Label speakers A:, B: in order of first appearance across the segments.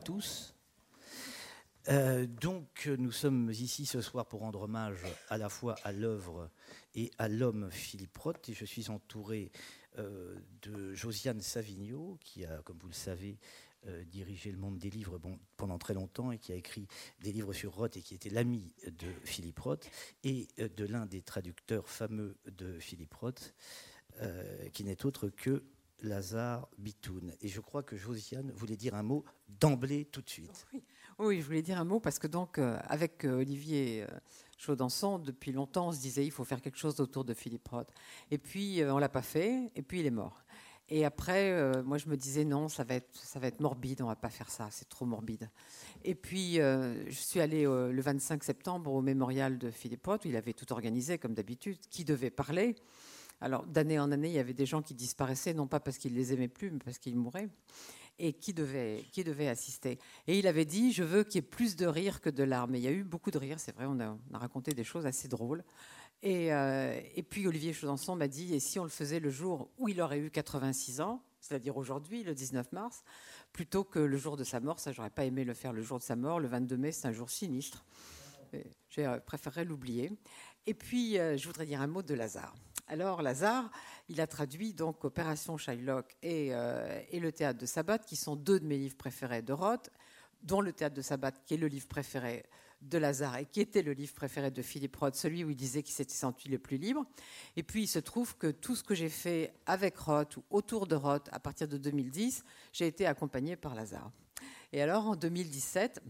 A: tous. Euh, donc, nous sommes ici ce soir pour rendre hommage à la fois à l'œuvre et à l'homme Philippe Roth. Et je suis entouré euh, de Josiane Savigno, qui a, comme vous le savez, euh, dirigé le monde des livres pendant très longtemps et qui a écrit des livres sur Roth et qui était l'ami de Philippe Roth, et de l'un des traducteurs fameux de Philippe Roth, qui n'est autre que Lazare Bitoun. Et je crois que Josiane voulait dire un mot d'emblée tout de suite.
B: Oui. je voulais dire un mot parce que donc euh, avec euh, Olivier euh, Chaudançon, depuis longtemps, on se disait il faut faire quelque chose autour de Philippe Roth. Et puis on l'a pas fait, et puis il est mort. Et après, moi je me disais non, ça va être, ça va être morbide, on va pas faire ça, c'est trop morbide. Et puis je suis allée le 25 septembre au mémorial de Philippe Roth, où il avait tout organisé comme d'habitude, qui devait parler. Alors, d'année en année, il y avait des gens qui disparaissaient, non pas parce qu'ils les aimaient plus, mais parce qu'ils mouraient, et qui devaient, qui assister? Et il avait dit, je veux qu'il y ait plus de rire que de larmes. Et il y a eu beaucoup de rire, c'est vrai, on a, raconté des choses assez drôles. Et, euh, et puis Olivier Chaudançon m'a dit, et si on le faisait le jour où il aurait eu 86 ans, c'est-à-dire aujourd'hui, le 19 mars, plutôt que le jour de sa mort, ça j'aurais pas aimé le faire le jour de sa mort, le 22 mai, c'est un jour sinistre. J'ai euh, préféré l'oublier. Et puis, euh, je voudrais dire un mot de Lazare. Alors Lazare, il a traduit donc Opération Shylock euh, et, Le Théâtre de Sabbat, qui sont deux de mes livres préférés de Roth, dont Le Théâtre de Sabbat, qui est le livre préféré de Lazare et qui était le livre préféré de Philippe Roth, celui où il disait qu'il s'était senti le plus libre. Et puis il se trouve que tout ce que j'ai fait avec Roth ou autour de Roth à partir de 2010, j'ai été accompagné par Lazare. Et alors en 2017,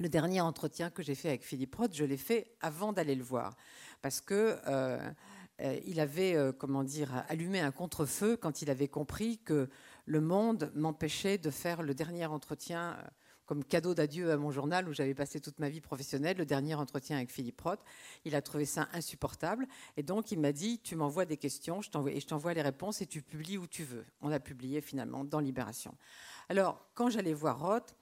B: le dernier entretien que j'ai fait avec Philippe Roth, je l'ai fait avant d'aller le voir. Parce que euh, il avait, euh, comment dire, allumé un contre-feu quand il avait compris que le monde m'empêchait de faire le dernier entretien euh, comme cadeau d'adieu à mon journal où j'avais passé toute ma vie professionnelle, le dernier entretien avec Philippe Roth. Il a trouvé ça insupportable. Et donc, il m'a dit, tu m'envoies des questions je et je t'envoie les réponses et tu publies où tu veux. On a publié finalement dans Libération. Alors, quand j'allais voir Roth,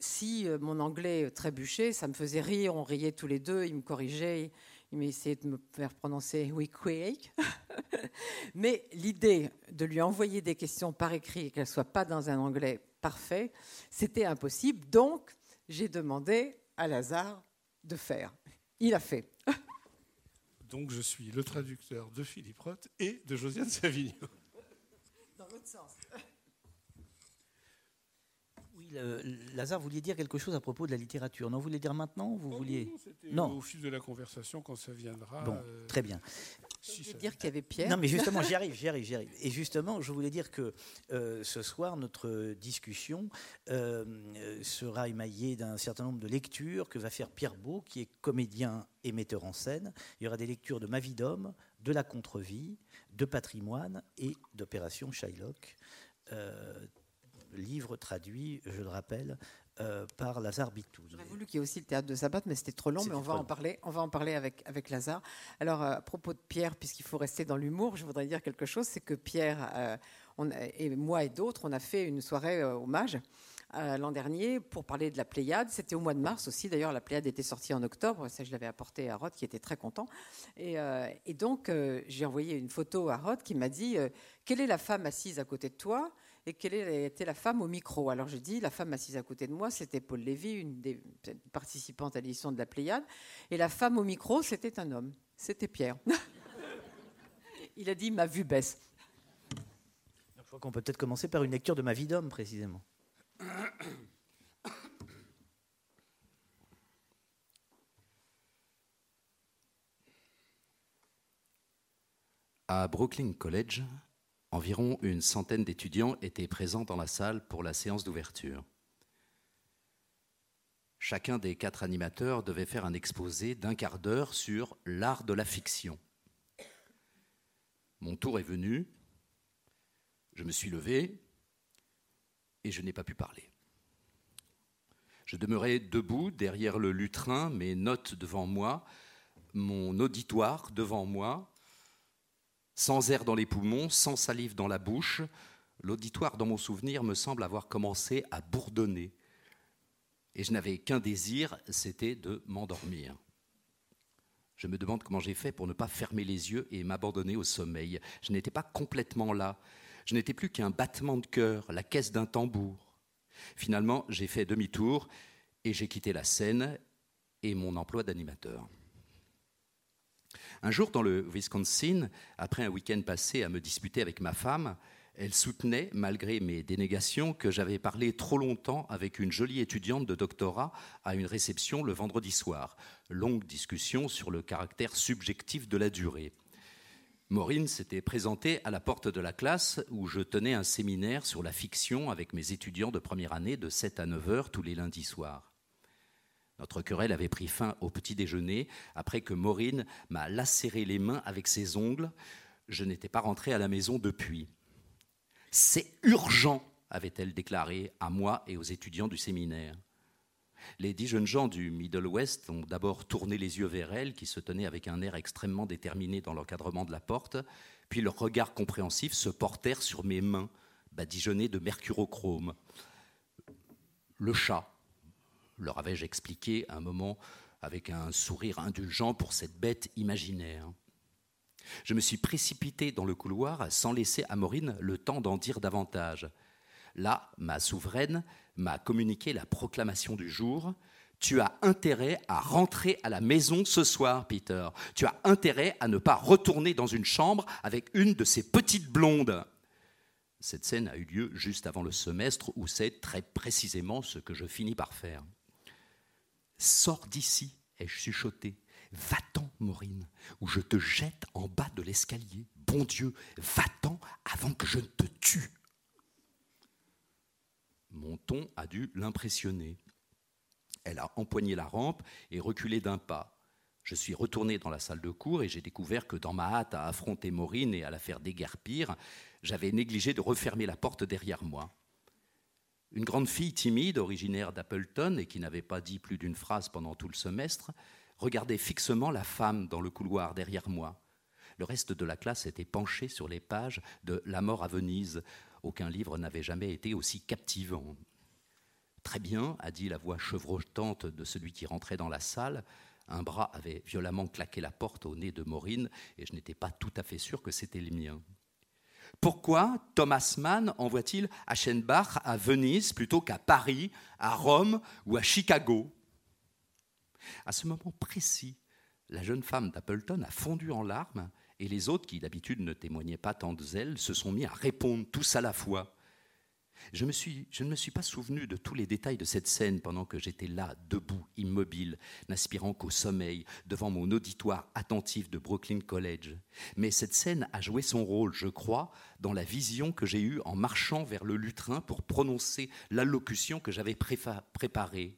B: si mon anglais trébuchait, ça me faisait rire, on riait tous les deux, il me corrigeait, il m'a essayé de me faire prononcer We Quake. Mais l'idée de lui envoyer des questions par écrit et qu'elles ne soient pas dans un anglais parfait, c'était impossible. Donc, j'ai demandé à Lazare de faire. Il a fait.
C: Donc, je suis le traducteur de Philippe Roth et de Josiane Savigno.
B: Dans l'autre sens.
A: Lazare, vous vouliez dire quelque chose à propos de la littérature. Non, vous voulez dire maintenant vous
C: oh,
A: vouliez...
C: Non, au fil de la conversation, quand ça viendra.
A: Bon, euh, très bien.
B: Si je dire qu'il y avait Pierre.
A: Non, mais justement, j'y arrive, j'y arrive, j'y arrive. Et justement, je voulais dire que euh, ce soir, notre discussion euh, sera émaillée d'un certain nombre de lectures que va faire Pierre Beau, qui est comédien et metteur en scène. Il y aura des lectures de Ma vie d'homme, de La contre-vie, de Patrimoine et d'Opération Shylock livre traduit, je le rappelle, euh, par Lazare Bitou.
B: J'aurais voulu qu'il y ait aussi le théâtre de Sabbat, mais c'était trop long, mais on va, en parler, on va en parler avec, avec Lazare. Alors, euh, à propos de Pierre, puisqu'il faut rester dans l'humour, je voudrais dire quelque chose, c'est que Pierre euh, on, et moi et d'autres, on a fait une soirée hommage l'an dernier pour parler de la Pléiade. C'était au mois de mars aussi. D'ailleurs, la Pléiade était sortie en octobre. Ça, je l'avais apporté à Roth, qui était très content. Et, et donc, j'ai envoyé une photo à Roth qui m'a dit Quelle est la femme assise à côté de toi? Et quelle était la femme au micro? Alors je dis, la femme assise à côté de moi, c'était Paul Lévy, une des participantes à l'édition de la Pléiade, et la femme au micro, c'était un homme, c'était Pierre. Il a dit, ma vue baisse.
A: Je crois qu'on peut peut-être commencer par une lecture de ma vie d'homme, précisément.
D: À Brooklyn College, Environ une centaine d'étudiants étaient présents dans la salle pour la séance d'ouverture. Chacun des quatre animateurs devait faire un exposé d'un quart d'heure sur l'art de la fiction. Mon tour est venu, je me suis levé et je n'ai pas pu parler. Je demeurais debout derrière le lutrin, mes notes devant moi, mon auditoire devant moi, sans air dans les poumons, sans salive dans la bouche, l'auditoire dans mon souvenir me semble avoir commencé à bourdonner. Et je n'avais qu'un désir, c'était de m'endormir. Je me demande comment j'ai fait pour ne pas fermer les yeux et m'abandonner au sommeil. Je n'étais pas complètement là. Je n'étais plus qu'un battement de cœur, la caisse d'un tambour. Finalement, j'ai fait demi-tour et j'ai quitté la scène et mon emploi d'animateur. Un jour, dans le Wisconsin, après un week-end passé à me disputer avec ma femme, elle soutenait, malgré mes dénégations, que j'avais parlé trop longtemps avec une jolie étudiante de doctorat à une réception le vendredi soir. Longue discussion sur le caractère subjectif de la durée. Maureen s'était présentée à la porte de la classe où je tenais un séminaire sur la fiction avec mes étudiants de première année de 7 à 9 heures tous les lundis soirs. Notre querelle avait pris fin au petit déjeuner, après que Maureen m'a lacéré les mains avec ses ongles. Je n'étais pas rentré à la maison depuis. C'est urgent, avait-elle déclaré à moi et aux étudiants du séminaire. Les dix jeunes gens du Middle West ont d'abord tourné les yeux vers elle, qui se tenait avec un air extrêmement déterminé dans l'encadrement de la porte, puis leurs regards compréhensifs se portèrent sur mes mains, badigeonnées de mercurochrome. Le chat, leur avais-je expliqué un moment avec un sourire indulgent pour cette bête imaginaire. Je me suis précipité dans le couloir sans laisser à Maureen le temps d'en dire davantage. Là, ma souveraine m'a communiqué la proclamation du jour. Tu as intérêt à rentrer à la maison ce soir, Peter. Tu as intérêt à ne pas retourner dans une chambre avec une de ces petites blondes. Cette scène a eu lieu juste avant le semestre où c'est très précisément ce que je finis par faire. Sors d'ici, ai-je chuchoté. Va-t'en, Maureen, ou je te jette en bas de l'escalier. Bon Dieu, va-t'en avant que je ne te tue. Mon ton a dû l'impressionner. Elle a empoigné la rampe et reculé d'un pas. Je suis retourné dans la salle de cours et j'ai découvert que dans ma hâte à affronter Maureen et à la faire déguerpir, j'avais négligé de refermer la porte derrière moi. Une grande fille timide, originaire d'Appleton et qui n'avait pas dit plus d'une phrase pendant tout le semestre, regardait fixement la femme dans le couloir derrière moi. Le reste de la classe était penché sur les pages de La mort à Venise. Aucun livre n'avait jamais été aussi captivant. Très bien, a dit la voix chevrotante de celui qui rentrait dans la salle. Un bras avait violemment claqué la porte au nez de Maureen et je n'étais pas tout à fait sûr que c'était le mien. Pourquoi Thomas Mann envoie-t-il Aschenbach à Venise plutôt qu'à Paris, à Rome ou à Chicago? À ce moment précis, la jeune femme d'Appleton a fondu en larmes et les autres, qui d'habitude ne témoignaient pas tant de zèle, se sont mis à répondre tous à la fois. Je, ne me suis pas souvenu de tous les détails de cette scène pendant que j'étais là, debout, immobile, n'aspirant qu'au sommeil, devant mon auditoire attentif de Brooklyn College. Mais cette scène a joué son rôle, je crois, dans la vision que j'ai eue en marchant vers le lutrin pour prononcer l'allocution que j'avais préparée.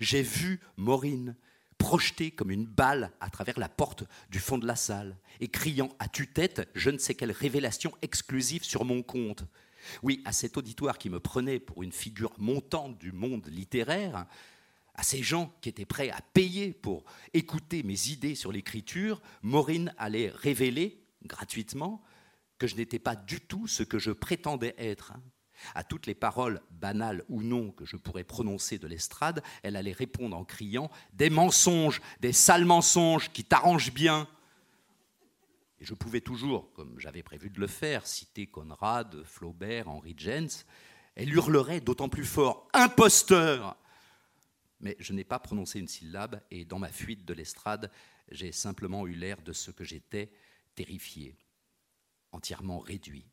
D: J'ai vu Maureen projetée comme une balle à travers la porte du fond de la salle et criant à tue-tête je ne sais quelle révélation exclusive sur mon compte. Oui, à cet auditoire qui me prenait pour une figure montante du monde littéraire, à ces gens qui étaient prêts à payer pour écouter mes idées sur l'écriture, Maureen allait révéler gratuitement que je n'étais pas du tout ce que je prétendais être. À toutes les paroles, banales ou non, que je pourrais prononcer de l'estrade, elle allait répondre en criant Des mensonges, des sales mensonges qui t'arrangent bien. Et je pouvais toujours, comme j'avais prévu de le faire, citer Conrad, Flaubert, Henry James. Elle hurlerait d'autant plus fort Imposteur Mais je n'ai pas prononcé une syllabe, et dans ma fuite de l'estrade, j'ai simplement eu l'air de ce que j'étais, terrifié, entièrement réduit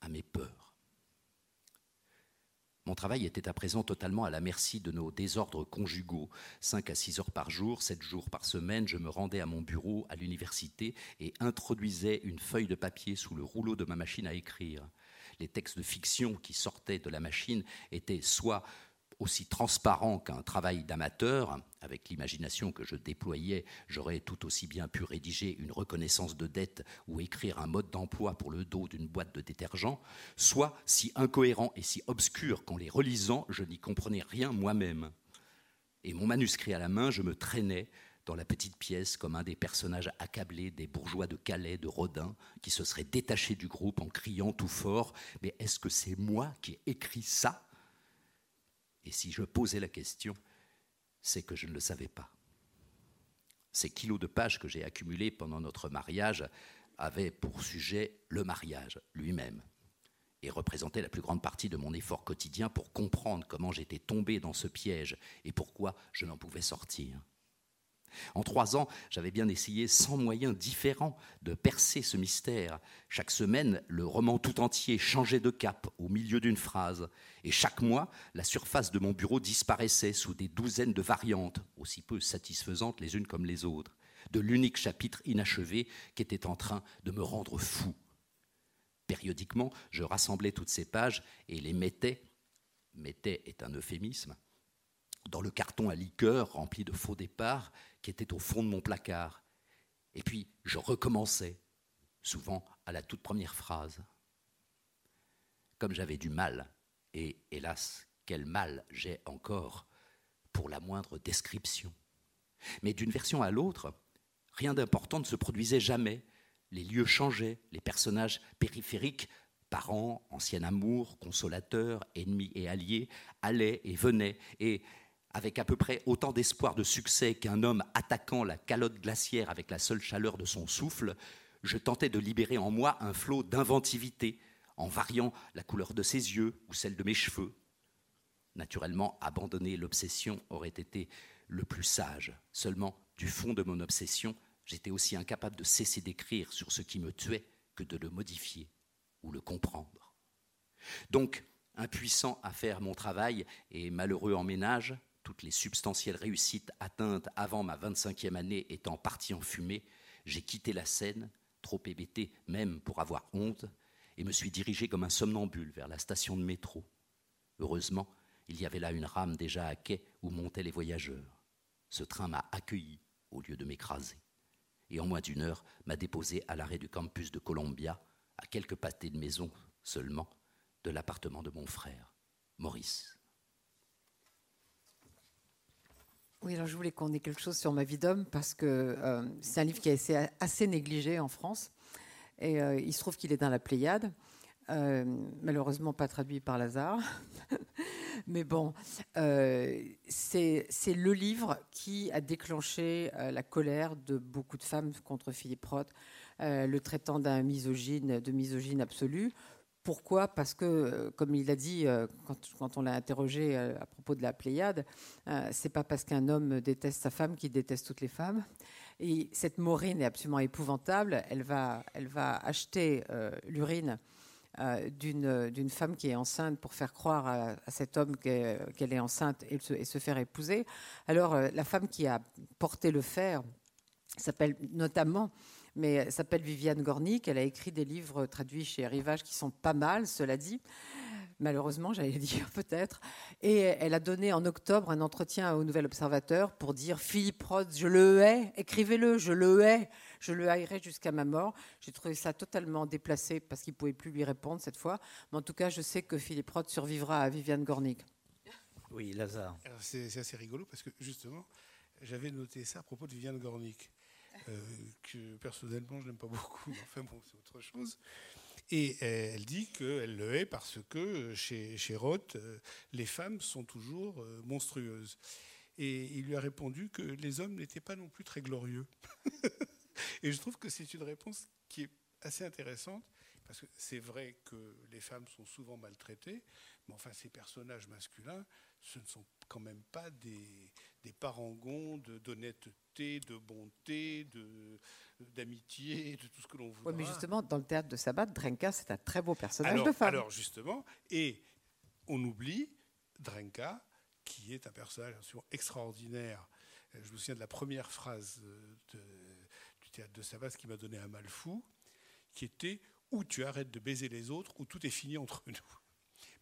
D: à mes peurs. Mon travail était à présent totalement à la merci de nos désordres conjugaux. Cinq à six heures par jour, sept jours par semaine, je me rendais à mon bureau à l'université et introduisais une feuille de papier sous le rouleau de ma machine à écrire. Les textes de fiction qui sortaient de la machine étaient soit aussi transparent qu'un travail d'amateur, avec l'imagination que je déployais, j'aurais tout aussi bien pu rédiger une reconnaissance de dette ou écrire un mode d'emploi pour le dos d'une boîte de détergent, soit si incohérent et si obscur qu'en les relisant, je n'y comprenais rien moi-même. Et mon manuscrit à la main, je me traînais dans la petite pièce comme un des personnages accablés des bourgeois de Calais, de Rodin, qui se seraient détachés du groupe en criant tout fort Mais est-ce que c'est moi qui ai écrit ça? Et si je posais la question, c'est que je ne le savais pas. Ces kilos de pages que j'ai accumulés pendant notre mariage avaient pour sujet le mariage lui-même. et représentait la plus grande partie de mon effort quotidien pour comprendre comment j'étais tombé dans ce piège et pourquoi je n'en pouvais sortir. En trois ans, j'avais bien essayé cent moyens différents de percer ce mystère. Chaque semaine, le roman tout entier changeait de cap au milieu d'une phrase, et chaque mois, la surface de mon bureau disparaissait sous des douzaines de variantes, aussi peu satisfaisantes les unes comme les autres, de l'unique chapitre inachevé qui était en train de me rendre fou. Périodiquement, je rassemblais toutes ces pages et les mettais, mettais est un euphémisme, dans le carton à liqueur rempli de faux départs qui était au fond de mon placard. Et puis je recommençais, souvent à la toute première phrase. Comme j'avais du mal, et hélas, quel mal j'ai encore pour la moindre description. Mais d'une version à l'autre, rien d'important ne se produisait jamais, les lieux changeaient, les personnages périphériques, parents, ancien amour, consolateurs, ennemis et alliés, allaient et venaient, et avec à peu près autant d'espoir de succès qu'un homme attaquant la calotte glaciaire avec la seule chaleur de son souffle, je tentais de libérer en moi un flot d'inventivité, en variant la couleur de ses yeux ou celle de mes cheveux. Naturellement, abandonner l'obsession aurait été le plus sage. Seulement, du fond de mon obsession, j'étais aussi incapable de cesser d'écrire sur ce qui me tuait que de le modifier ou le comprendre. Donc, impuissant à faire mon travail et malheureux en ménage, toutes les substantielles réussites atteintes avant ma 25e année étant parties en fumée, j'ai quitté la scène, trop hébété même pour avoir honte, et me suis dirigé comme un somnambule vers la station de métro. Heureusement, il y avait là une rame déjà à quai où montaient les voyageurs. Ce train m'a accueilli au lieu de m'écraser et en moins d'une heure m'a déposé à l'arrêt du campus de Columbia, à quelques pâtés de maison seulement, de l'appartement de mon frère, Maurice.
B: Oui, alors je voulais qu'on ait quelque chose sur ma vie d'homme parce que euh, c'est un livre qui a été assez négligé en France. Et euh, il se trouve qu'il est dans la Pléiade, euh, malheureusement pas traduit par Lazare. Mais bon, c'est le livre qui a déclenché la colère de beaucoup de femmes contre Philippe Roth, le traitant d'un misogyne, de misogyne absolu. Pourquoi? Parce que, comme il a dit quand, quand on l'a interrogé à propos de la Pléiade, c'est pas parce qu'un homme déteste sa femme qu'il déteste toutes les femmes. Et cette Maureen est absolument épouvantable. Elle va, elle va acheter l'urine euh, d'une femme qui est enceinte pour faire croire à, cet homme qu'elle est enceinte et se, faire épouser. Alors euh, la femme qui a porté le fer s'appelle notamment mais s'appelle Viviane Gornick. Elle a écrit des livres traduits chez Rivage qui sont pas mal, cela dit. Malheureusement, j'allais dire peut-être. Et elle a donné en octobre un entretien au Nouvel Observateur pour dire Philippe Roth, je le hais, écrivez-le, je le hais je le haïrai jusqu'à ma mort. J'ai trouvé ça totalement déplacé parce qu'il ne pouvait plus lui répondre cette fois. Mais en tout cas, je sais que Philippe Roth survivra à Viviane Gornick.
A: Oui, Lazare.
C: C'est assez rigolo parce que justement, j'avais noté ça à propos de Viviane Gornick, euh, que personnellement, je n'aime pas beaucoup. Enfin bon, c'est autre chose. Et euh, elle dit qu'elle le hait parce que euh, chez, chez Roth, les femmes sont toujours monstrueuses. Et il lui a répondu que les hommes n'étaient pas non plus très glorieux. Et je trouve que c'est une réponse qui est assez intéressante, parce que c'est vrai que les femmes sont souvent maltraitées, mais enfin, ces personnages masculins, ce ne sont quand même pas des, des parangons d'honnêteté, de, bonté, d'amitié, de, tout ce que l'on voudra.
B: Oui, mais justement, dans le théâtre de Sabat, Drenka, c'est un très beau personnage de femme.
C: Alors, justement, et on oublie Drenka, qui est un personnage extraordinaire. Je me souviens de la première phrase de, théâtre de Savas qui m'a donné un mal fou, qui était ou tu arrêtes de baiser les autres, ou tout est fini entre nous?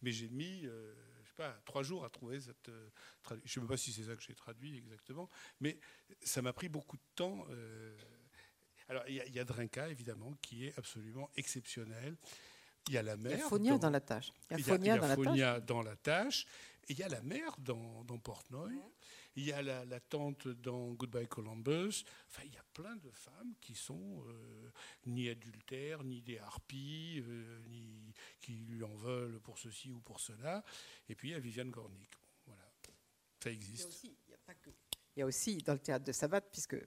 C: Mais j'ai mis, euh, sais pas, trois jours à trouver cette euh, traduction. Je ne sais pas si c'est ça que j'ai traduit exactement, mais ça m'a pris beaucoup de temps. Euh. Alors, il y, a Drinka, évidemment, qui est absolument exceptionnel. Il y a la mère. Il y a
B: Fonia dans, la tâche.
C: Il y a Fonia, dans, la tâche. Et il y a la mère dans, dans Portnoy. Il y a la, tante dans Goodbye Columbus. Enfin, il y a plein de femmes qui sont euh, ni adultères, ni des harpies, euh, ni qui lui en veulent pour ceci ou pour cela. Et puis il y a Viviane Gornick. voilà, ça existe.
B: Il y, a aussi, dans le théâtre de Sabat, puisque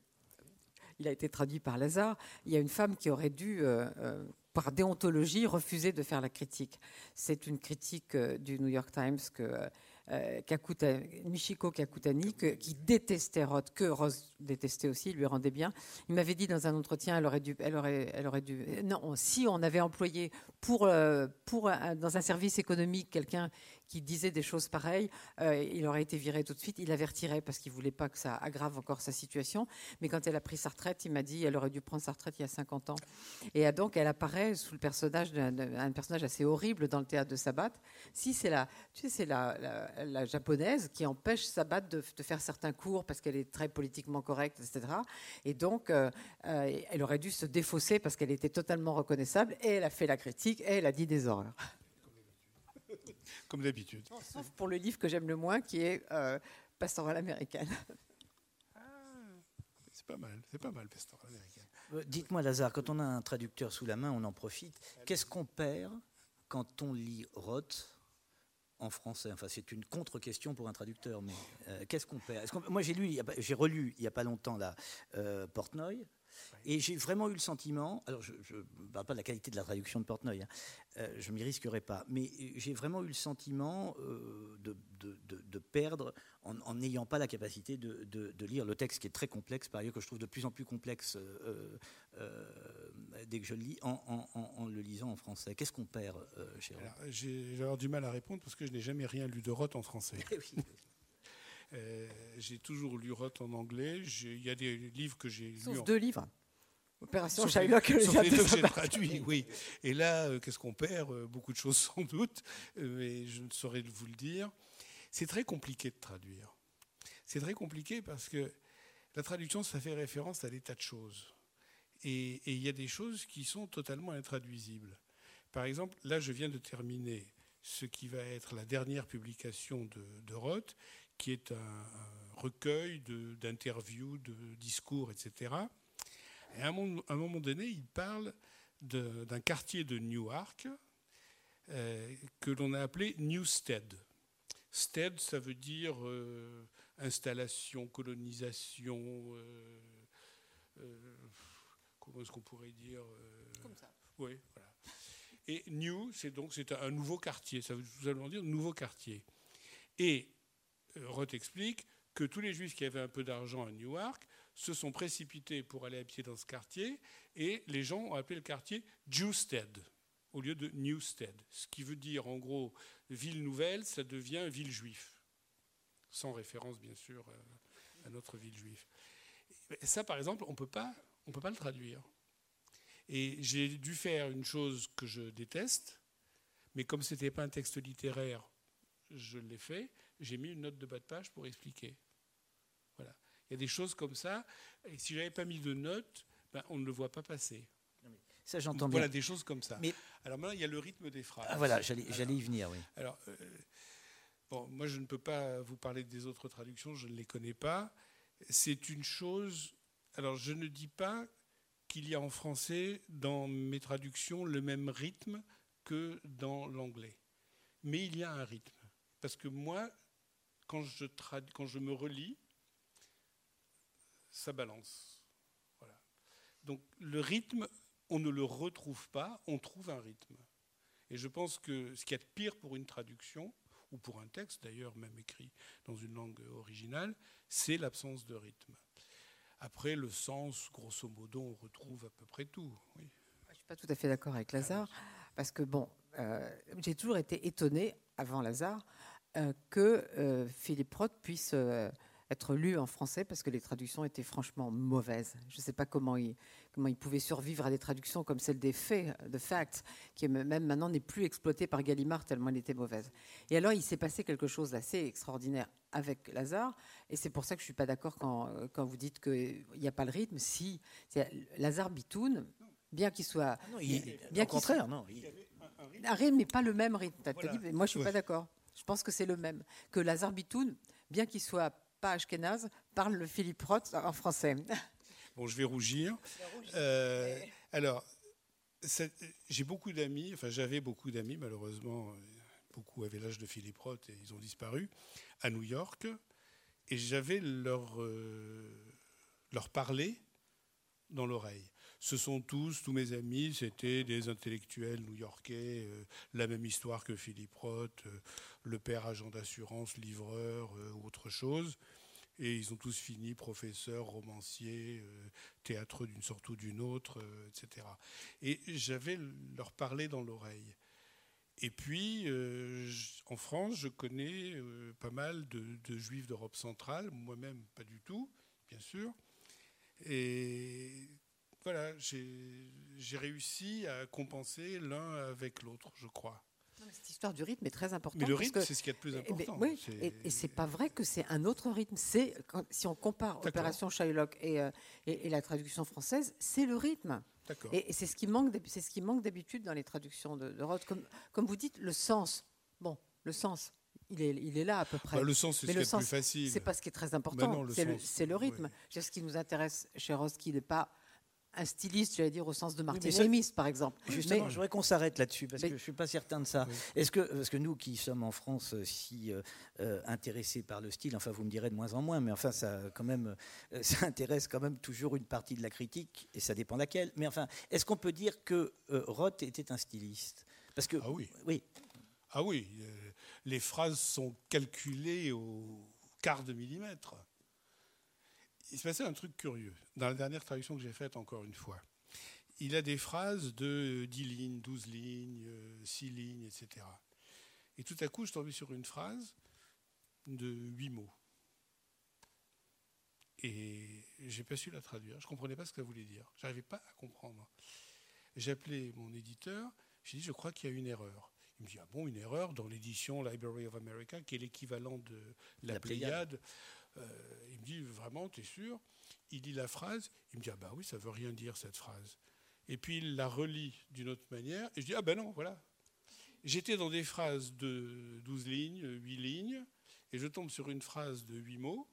B: il a été traduit par Lazare, il y a une femme qui aurait dû euh, par déontologie, refusé de faire la critique. C'est une critique du New York Times que euh, Kakuta, Michiko Kakutani, qui détestait Roth, que Rose détestait aussi, lui rendait bien. Il m'avait dit dans un entretien, elle aurait dû, elle aurait, elle aurait dû. Non, si on avait employé pour, euh, pour dans un service économique quelqu'un qui disait des choses pareilles, euh, il aurait été viré tout de suite. Il retiré parce qu'il voulait pas que ça aggrave encore sa situation. Mais quand elle a pris sa retraite, il m'a dit elle aurait dû prendre sa retraite il y a 50 ans. Et donc elle apparaît sous le personnage d'un personnage assez horrible dans le théâtre de Sabat. Si c'est la, tu sais, c'est la, la, japonaise qui empêche Sabat de, de, faire certains cours parce qu'elle est très politiquement correcte, etc. Et donc euh, euh, elle aurait dû se défausser parce qu'elle était totalement reconnaissable. Et elle a fait la critique et elle a dit des horreurs
C: comme d'habitude.
B: Sauf pour le livre que j'aime le moins, qui est euh, Pastorale américaine.
C: Ah, c'est pas mal, c'est pas mal, Pastorale américaine.
A: Euh, dites-moi, Lazare, quand on a un traducteur sous la main, on en profite. Qu'est-ce qu'on perd quand on lit Roth en français? Enfin, c'est une contre-question pour un traducteur, mais euh, qu'est-ce qu'on perd? Moi, j'ai lu, j'ai relu il n'y a pas longtemps la Portnoy, et j'ai vraiment eu le sentiment, alors je ne parle pas de la qualité de la traduction de Portnoy, hein, euh, je ne m'y risquerai pas, mais j'ai vraiment eu le sentiment euh, de, de, perdre en n'ayant pas la capacité de, lire le texte qui est très complexe, par ailleurs que je trouve de plus en plus complexe euh, dès que je le lis, en, le lisant en français. Qu'est-ce qu'on perd chez
C: J'ai du mal à répondre parce que je n'ai jamais rien lu de Roth en français. Eh j'ai toujours lu Roth en anglais. Il y a des livres que j'ai lus.
B: deux livres.
C: Opération Shylock. Sauf les deux que j'ai traduits, oui. Et là, euh, qu'est-ce qu'on perd? Euh, Beaucoup de choses sans doute, euh, mais je ne saurais vous le dire. C'est très compliqué de traduire. C'est très compliqué parce que la traduction, ça fait référence à des tas de choses. Et il y a des choses qui sont totalement intraduisibles. Par exemple, là, je viens de terminer ce qui va être la dernière publication de, de Roth, qui est un, recueil d'interviews, de, discours, etc. Et à un moment, donné, il parle d'un quartier de Newark euh, que l'on a appelé Newstead. Stead, ça veut dire euh, installation, colonisation. Euh, comment est-ce qu'on pourrait dire
B: Comme ça.
C: Oui, voilà. Et New, c'est donc c'est un nouveau quartier. Ça veut tout simplement dire nouveau quartier. Et Roth explique que tous les juifs qui avaient un peu d'argent à Newark se sont précipités pour aller à pied dans ce quartier et les gens ont appelé le quartier Jewstead au lieu de Newstead. Ce qui veut dire en gros ville nouvelle, ça devient ville juive. Sans référence bien sûr à notre ville juive. ça par exemple, on ne peut pas le traduire. Et j'ai dû faire une chose que je déteste, mais comme ce n'était pas un texte littéraire, je l'ai fait j'ai mis une note de bas de page pour expliquer. Voilà. Il y a des choses comme ça, et si j'avais pas mis de note, ben, on ne le voit pas passer.
A: Ça, j'entends
C: Voilà des choses comme ça. Mais... Alors maintenant, il y a le rythme des phrases.
A: Ah, voilà, j'allais y venir, oui.
C: Alors, euh, bon, moi, je ne peux pas vous parler des autres traductions, je ne les connais pas. C'est une chose. Alors, je ne dis pas qu'il y a en français, dans mes traductions, le même rythme que dans l'anglais. Mais il y a un rythme. Parce que moi, quand je, quand je me relis, ça balance. Voilà. Donc le rythme, on ne le retrouve pas, on trouve un rythme. Et je pense que ce qui est de pire pour une traduction, ou pour un texte d'ailleurs, même écrit dans une langue originale, c'est l'absence de rythme. Après, le sens, grosso modo, on retrouve à peu près tout. Je
B: ne suis pas tout à fait d'accord avec Lazare, parce que bon, euh, j'ai toujours été étonné, avant Lazare, que euh, Philippe Roth puisse euh, être lu en français parce que les traductions étaient franchement mauvaises. Je ne sais pas comment il, comment il pouvait survivre à des traductions comme celle des faits, de Facts, qui même maintenant n'est plus exploitée par Gallimard tellement elle était mauvaise. Et alors il s'est passé quelque chose d'assez extraordinaire avec Lazare, et c'est pour ça que je ne suis pas d'accord quand, quand, vous dites qu'il n'y a pas le rythme. Si Lazare Bitoun, bien qu'il soit, ah
A: bien au contraire, non,
B: un rythme, mais pas le même rythme. moi, je suis pas d'accord. Je pense que c'est le même. Que Lazare Bitoun, bien qu'il soit pas ashkénaze, parle le Philippe Roth en français.
C: Bon, je vais rougir. Euh, alors, j'ai beaucoup d'amis, enfin j'avais beaucoup d'amis, malheureusement, beaucoup avaient l'âge de Philippe Roth et ils ont disparu, à New York, et j'avais leur, euh, leur parler dans l'oreille. ce sont tous, tous mes amis, c'était des intellectuels new-yorkais, euh, la même histoire que Philippe Roth, euh, le père agent d'assurance, livreur euh, ou autre chose. Et ils ont tous fini professeurs, romanciers, théâtreux d'une sorte ou d'une autre, etc. Et j'avais leur parler dans l'oreille. Et puis, en France, je connais pas mal de, de juifs d'Europe centrale, moi-même pas du tout, bien sûr. Et voilà, j'ai réussi à compenser l'un avec l'autre, je crois.
B: Cette histoire du rythme est très importante.
C: Mais le rythme, c'est ce qui est le plus eh important.
B: oui, et, et c'est pas vrai que c'est un autre rythme. C'est si on compare Opération Shylock euh, et, et, la traduction française, c'est le rythme. Et, c'est ce qui manque, c'est ce qui manque d'habitude dans les traductions de, Roth. Comme, comme vous dites, le sens. Bon, le sens. Il est, il est là à peu près.
C: Bah, le sens, c'est ce qui est plus facile.
B: C'est pas ce qui est très important. C'est le, le, rythme. Ce qui nous intéresse chez Roth, qui n'est pas un styliste, j'allais dire au sens de Martin oui, par exemple.
A: Justement, je voudrais qu'on s'arrête là-dessus parce que je suis pas certain de ça. Est-ce que parce que nous qui sommes en France euh, si euh, euh, intéressés par le style, enfin vous me direz de moins en moins, mais enfin ça quand même ça intéresse quand même toujours une partie de la critique et ça dépend laquelle. Mais enfin, est-ce qu'on peut dire que Roth était un styliste?
C: Parce que ah oui.
A: Oui.
C: Ah oui, les phrases sont calculées au quart de millimètre il se passait un truc curieux. Dans la dernière traduction que j'ai faite, encore une fois, il a des phrases de 10 lignes, 12 lignes, 6 euh, lignes, etc. Et tout à coup, je tombais sur une phrase de 8 mots. Et j'ai pas su la traduire. Je ne comprenais pas ce qu'elle voulait dire. Je n'arrivais pas à comprendre. J'ai appelé mon éditeur. J'ai dit, je crois qu'il y a une erreur. Il me dit, ah bon, une erreur dans l'édition Library of America, qui est l'équivalent de la, Pléiade. Euh, il me dit vraiment, tu es sûr? Il lit la phrase, il me dit ah bah oui, ça veut rien dire cette phrase. Et puis il la relit d'une autre manière, et je dis ah ben non, voilà. J'étais dans des phrases de 12 lignes, 8 lignes, et je tombe sur une phrase de 8 mots,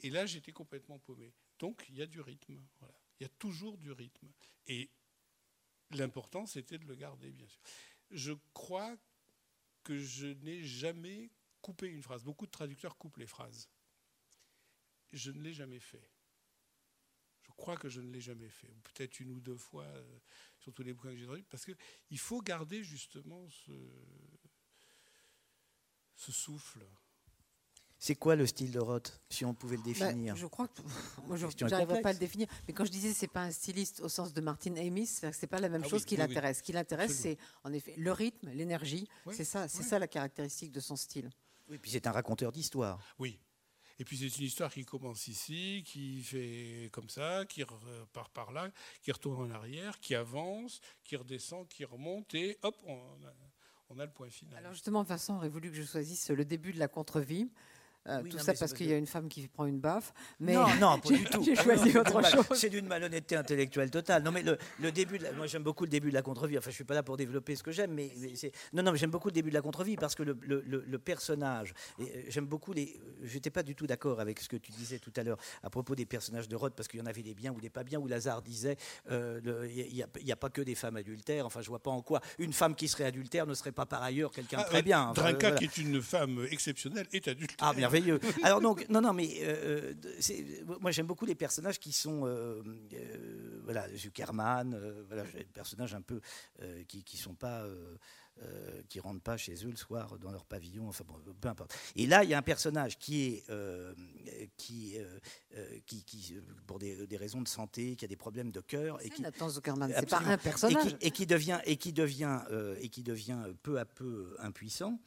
C: et là j'étais complètement paumé. Donc il y a du rythme, voilà. Il y a toujours du rythme. Et l'important c'était de le garder, bien sûr. Je crois que je n'ai jamais coupé une phrase. Beaucoup de traducteurs coupent les phrases je ne l'ai jamais fait. Je crois que je ne l'ai jamais fait. Peut-être une ou deux fois euh, sur tous les bouquins que j'ai traduits, parce qu'il faut garder justement ce, ce souffle.
A: C'est quoi le style de Roth, si on pouvait le bah, définir?
B: Je crois que moi, je n'arriverai pas à le définir. Mais quand je disais c'est pas un styliste au sens de Martin Amis, c'est pas la même ah chose qui l'intéresse. Ce qui l'intéresse, c'est en effet le rythme, l'énergie. c'est ça, c'est ça la caractéristique de son style.
A: Oui, puis c'est un raconteur d'histoire.
C: Oui, et puis c'est une histoire qui commence ici, qui fait comme ça, qui repart par là, qui retourne en arrière, qui avance, qui redescend, qui remonte, et hop, on a, on a le point final.
B: Alors justement, Vincent aurait voulu que je choisisse le début de la contre-vie. Euh, tout ça parce qu'il y a une femme qui prend une baffe. Mais
A: non, non, pas du tout.
B: J'ai choisi autre chose.
A: C'est d'une malhonnêteté intellectuelle totale. Non, mais le, le début, de moi j'aime beaucoup le début de la contre-vie. Enfin, je suis pas là pour développer ce que j'aime, mais, c'est non, non, mais j'aime beaucoup le début de la contre-vie parce que le, le personnage. Euh, j'aime beaucoup les. J'étais pas du tout d'accord avec ce que tu disais tout à l'heure à propos des personnages de Roth parce qu'il y en avait des biens ou des pas biens. Où Lazare disait, euh, il n'y a, pas que des femmes adultères. Enfin, je vois pas en quoi une femme qui serait adultère ne serait pas par ailleurs quelqu'un de ah, très bien.
C: Enfin, Drinka, qui est une femme exceptionnelle, est adultère.
A: Ah, merveilleux. Alors non, non, non, mais euh, euh, moi j'aime beaucoup les personnages qui sont, euh, voilà, Zuckerman, voilà, des personnages un peu qui, qui sont pas. qui rentrent pas chez eux le soir dans leur pavillon, enfin bon, peu importe. Et là, il y a un personnage qui est, qui, qui, qui, pour des, des, raisons de santé, qui a des problèmes de cœur,
B: et qui, Zuckerman, c'est pas un personnage,
A: et qui, devient, et qui devient, et qui devient peu à peu impuissant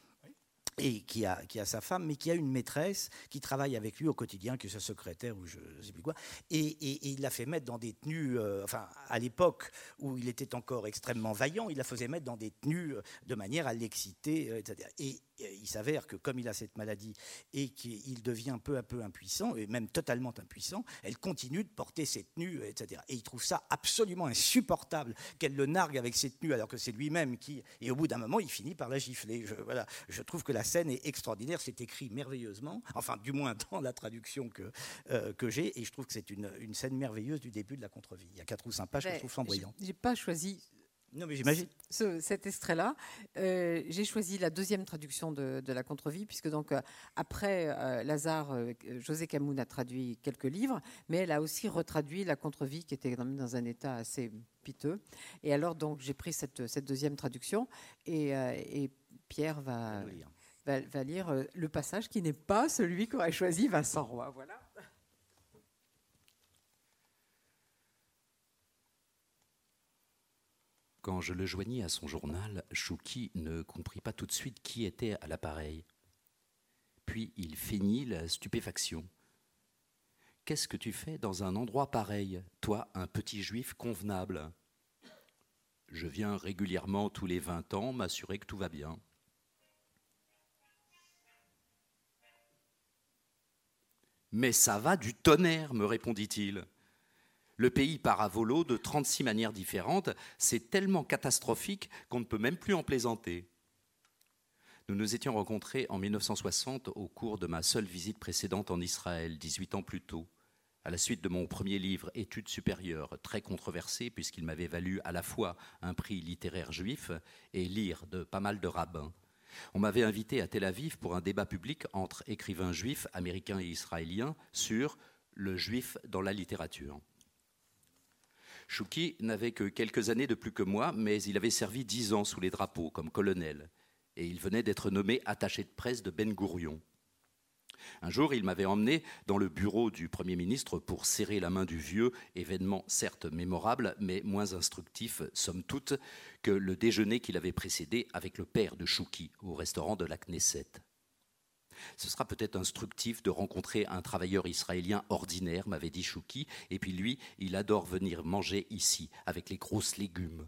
A: et qui a, qui a sa femme, mais qui a une maîtresse qui travaille avec lui au quotidien, qui est sa secrétaire ou je ne sais plus quoi, et, il la fait mettre dans des tenues, euh, enfin à l'époque où il était encore extrêmement vaillant, il la faisait mettre dans des tenues euh, de manière à l'exciter, euh, etc. Et il s'avère que comme il a cette maladie et qu'il devient peu à peu impuissant, et même totalement impuissant, elle continue de porter ses tenues, etc. Et il trouve ça absolument insupportable qu'elle le nargue avec ses tenues alors que c'est lui-même qui... Et au bout d'un moment, il finit par la gifler. Je, voilà, je trouve que la scène est extraordinaire, c'est écrit merveilleusement, enfin du moins dans la traduction que, euh, que j'ai, et je trouve que c'est une, une, scène merveilleuse du début de la contre-vie. Il y a quatre ou cinq pages que je trouve flamboyantes.
B: J'ai pas choisi
A: Non, mais j'imagine.
B: cet extrait-là. Euh, j'ai choisi la deuxième traduction de, La Contre-vie, puisque donc euh, après euh, Lazare, José Camoun a traduit quelques livres, mais elle a aussi retraduit La Contre-vie, qui était dans un état assez piteux. Et alors donc j'ai pris cette, cette, deuxième traduction, et, et Pierre va, va, va lire le passage qui n'est pas celui qu'aurait choisi Vincent Roy. Voilà.
D: Quand je le joignis à son journal, Chouki ne comprit pas tout de suite qui était à l'appareil. Puis il feignit la stupéfaction. Qu'est-ce que tu fais dans un endroit pareil, toi, un petit juif convenable? Je viens régulièrement tous les vingt ans m'assurer que tout va bien. Mais ça va du tonnerre, me répondit-il. Le pays part à volo de 36 manières différentes. C'est tellement catastrophique qu'on ne peut même plus en plaisanter. Nous nous étions rencontrés en 1960 au cours de ma seule visite précédente en Israël, 18 ans plus tôt, à la suite de mon premier livre Études supérieures, très controversé puisqu'il m'avait valu à la fois un prix littéraire juif et lire de pas mal de rabbins. On m'avait invité à Tel Aviv pour un débat public entre écrivains juifs, américains et israéliens sur le juif dans la littérature. Chouki n'avait que quelques années de plus que moi, mais il avait servi dix ans sous les drapeaux comme colonel, et il venait d'être nommé attaché de presse de Ben Gourion. Un jour, il m'avait emmené dans le bureau du Premier ministre pour serrer la main du vieux, événement certes mémorable, mais moins instructif, somme toute, que le déjeuner qu'il avait précédé avec le père de Chouki au restaurant de la Knesset. Ce sera peut-être instructif de rencontrer un travailleur israélien ordinaire, m'avait dit Chouki, et puis lui, il adore venir manger ici, avec les grosses légumes.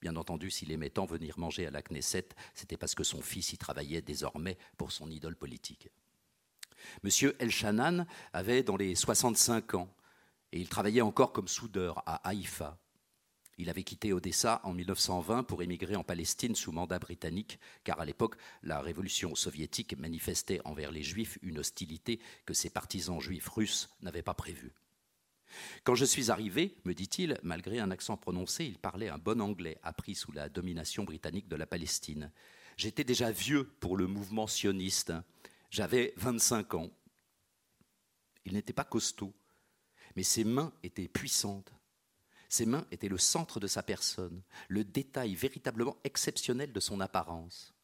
D: Bien entendu, s'il aimait tant venir manger à la Knesset, c'était parce que son fils y travaillait désormais pour son idole politique. Monsieur Elshanan avait dans les 65 ans, et il travaillait encore comme soudeur à Haïfa. Il avait quitté Odessa en 1920 pour émigrer en Palestine sous mandat britannique, car à l'époque, la révolution soviétique manifestait envers les juifs une hostilité que ses partisans juifs russes n'avaient pas prévue. Quand je suis arrivé, me dit-il, malgré un accent prononcé, il parlait un bon anglais appris sous la domination britannique de la Palestine. J'étais déjà vieux pour le mouvement sioniste. J'avais 25 ans. Il n'était pas costaud, mais ses mains étaient puissantes. Ses mains étaient le centre de sa personne, le détail véritablement exceptionnel de son apparence.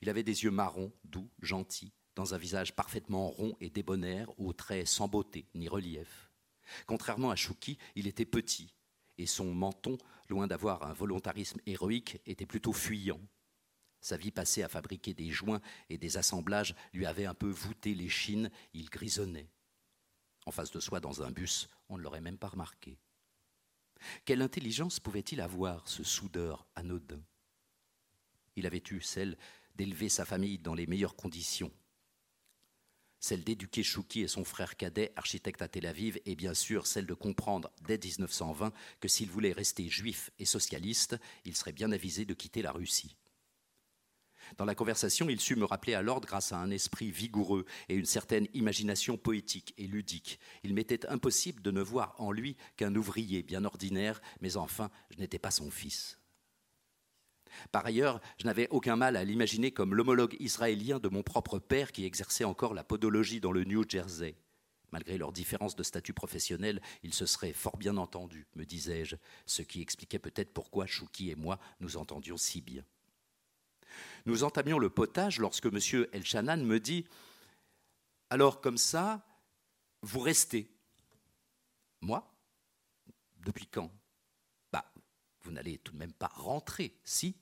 D: Il avait des yeux marrons, doux, gentils, dans un visage parfaitement rond et débonnaire, aux traits sans beauté ni relief. Contrairement à Chouki, il était petit, et son menton, loin d'avoir un volontarisme héroïque, était plutôt fuyant. Sa vie passée à fabriquer des joints et des assemblages lui avait un peu voûté les chines, il grisonnait. En face de soi, dans un bus, on ne l'aurait même pas remarqué. Quelle intelligence pouvait-il avoir, ce soudeur anodin? Il avait eu celle d'élever sa famille dans les meilleures conditions, celle d'éduquer Chouki et son frère cadet, architecte à Tel Aviv, et bien sûr celle de comprendre dès 1920 que s'il voulait rester juif et socialiste, il serait bien avisé de quitter la Russie. Dans la conversation, il sut me rappeler à l'ordre grâce à un esprit vigoureux et une certaine imagination poétique et ludique. Il m'était impossible de ne voir en lui qu'un ouvrier bien ordinaire, mais enfin, je n'étais pas son fils. Par ailleurs, je n'avais aucun mal à l'imaginer comme l'homologue israélien de mon propre père qui exerçait encore la podologie dans le New Jersey. Malgré leurs différences de statut professionnel, ils se seraient fort bien entendus, me disais-je, ce qui expliquait peut-être pourquoi Chouki et moi nous entendions si bien. Nous entamions le potage lorsque M. Elchanan me dit Alors, comme ça, vous restez. Moi Depuis quand? Bah, vous n'allez tout de même pas rentrer, si?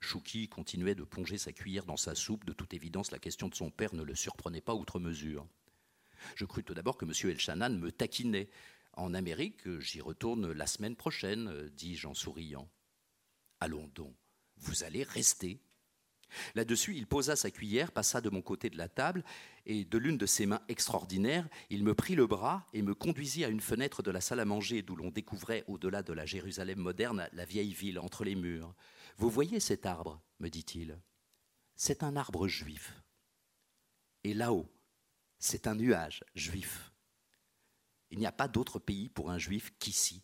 D: Chouki continuait de plonger sa cuillère dans sa soupe. De toute évidence, la question de son père ne le surprenait pas outre mesure. Je crus tout d'abord que M. Elchanan me taquinait. En Amérique, j'y retourne la semaine prochaine, dis-je en souriant. Allons donc, vous allez rester Là-dessus, il posa sa cuillère, passa de mon côté de la table, et de l'une de ses mains extraordinaires, il me prit le bras et me conduisit à une fenêtre de la salle à manger d'où l'on découvrait, au-delà de la Jérusalem moderne, la vieille ville entre les murs. Vous voyez cet arbre? me dit-il. C'est un arbre juif. Et là-haut, c'est un nuage juif. Il n'y a pas d'autre pays pour un juif qu'ici.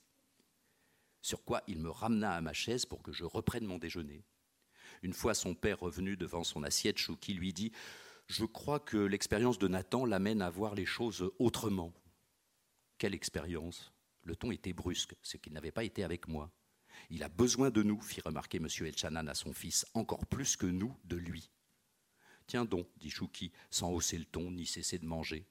D: sur quoi il me ramena à ma chaise pour que je reprenne mon déjeuner. Une fois son père revenu devant son assiette, Chouki lui dit Je crois que l'expérience de Nathan l'amène à voir les choses autrement. Quelle expérience Le ton était brusque, ce qu'il n'avait pas été avec moi. Il a besoin de nous, fit remarquer M. Elchanan à son fils, encore plus que nous de lui. Tiens donc, dit Chouki, sans hausser le ton ni cesser de manger.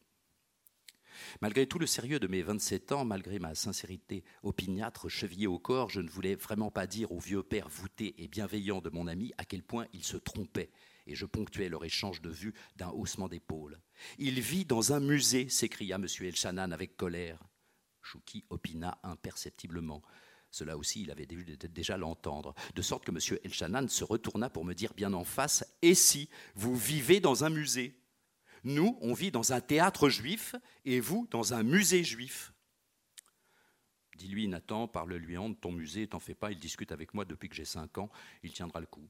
D: Malgré tout le sérieux de mes 27 ans, malgré ma sincérité opiniâtre, chevillée au corps, je ne voulais vraiment pas dire au vieux père voûté et bienveillant de mon ami à quel point il se trompait, et je ponctuais leur échange de vues d'un haussement d'épaules. Il vit dans un musée, s'écria M. Elchanan avec colère. Chouki opina imperceptiblement. Cela aussi, il avait déjà l'entendre. De sorte que M. Elchanan se retourna pour me dire bien en face Et si vous vivez dans un musée? Nous, on vit dans un théâtre juif et vous dans un musée juif. Dis-lui, Nathan, parle-lui en ton musée, t'en fais pas, il discute avec moi depuis que j'ai cinq ans, il tiendra le coup.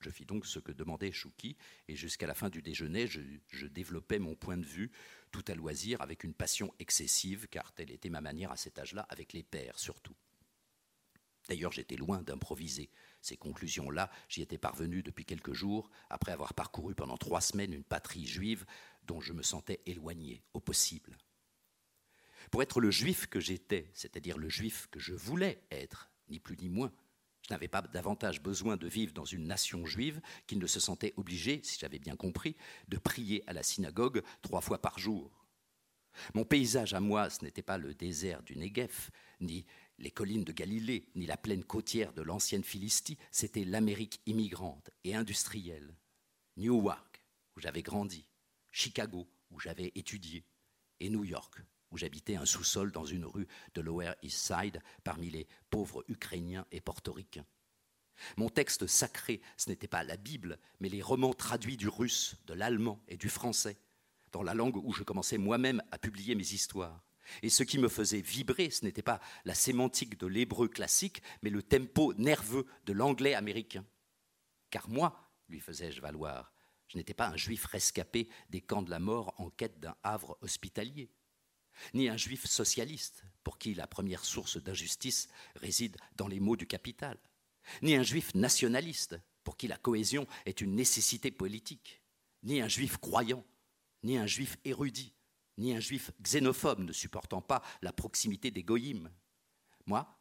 D: Je fis donc ce que demandait Chouki, et jusqu'à la fin du déjeuner, je, je, développais mon point de vue, tout à loisir, avec une passion excessive, car telle était ma manière à cet âge-là, avec les pères surtout. D'ailleurs, j'étais loin d'improviser. Ces conclusions-là, j'y étais parvenu depuis quelques jours, après avoir parcouru pendant trois semaines une patrie juive dont je me sentais éloigné au possible. Pour être le juif que j'étais, c'est-à-dire le juif que je voulais être, ni plus ni moins, je n'avais pas davantage besoin de vivre dans une nation juive qu'il ne se sentait obligé, si j'avais bien compris, de prier à la synagogue trois fois par jour. Mon paysage à moi, ce n'était pas le désert du Negev, ni les collines de Galilée, ni la plaine côtière de l'ancienne Philistie, c'était l'Amérique immigrante et industrielle. Newark, où j'avais grandi, Chicago, où j'avais étudié, et New York, où j'habitais un sous-sol dans une rue de Lower East Side parmi les pauvres Ukrainiens et portoricains. Mon texte sacré, ce n'était pas la Bible, mais les romans traduits du russe, de l'allemand et du français, dans la langue où je commençais moi-même à publier mes histoires. Et ce qui me faisait vibrer, ce n'était pas la sémantique de l'hébreu classique, mais le tempo nerveux de l'anglais américain. Car moi, lui faisais-je valoir, je n'étais pas un juif rescapé des camps de la mort en quête d'un havre hospitalier, ni un juif socialiste, pour qui la première source d'injustice réside dans les maux du capital, ni un juif nationaliste, pour qui la cohésion est une nécessité politique, ni un juif croyant, ni un juif érudit, ni un juif xénophobe ne supportant pas la proximité des goïmes. Moi,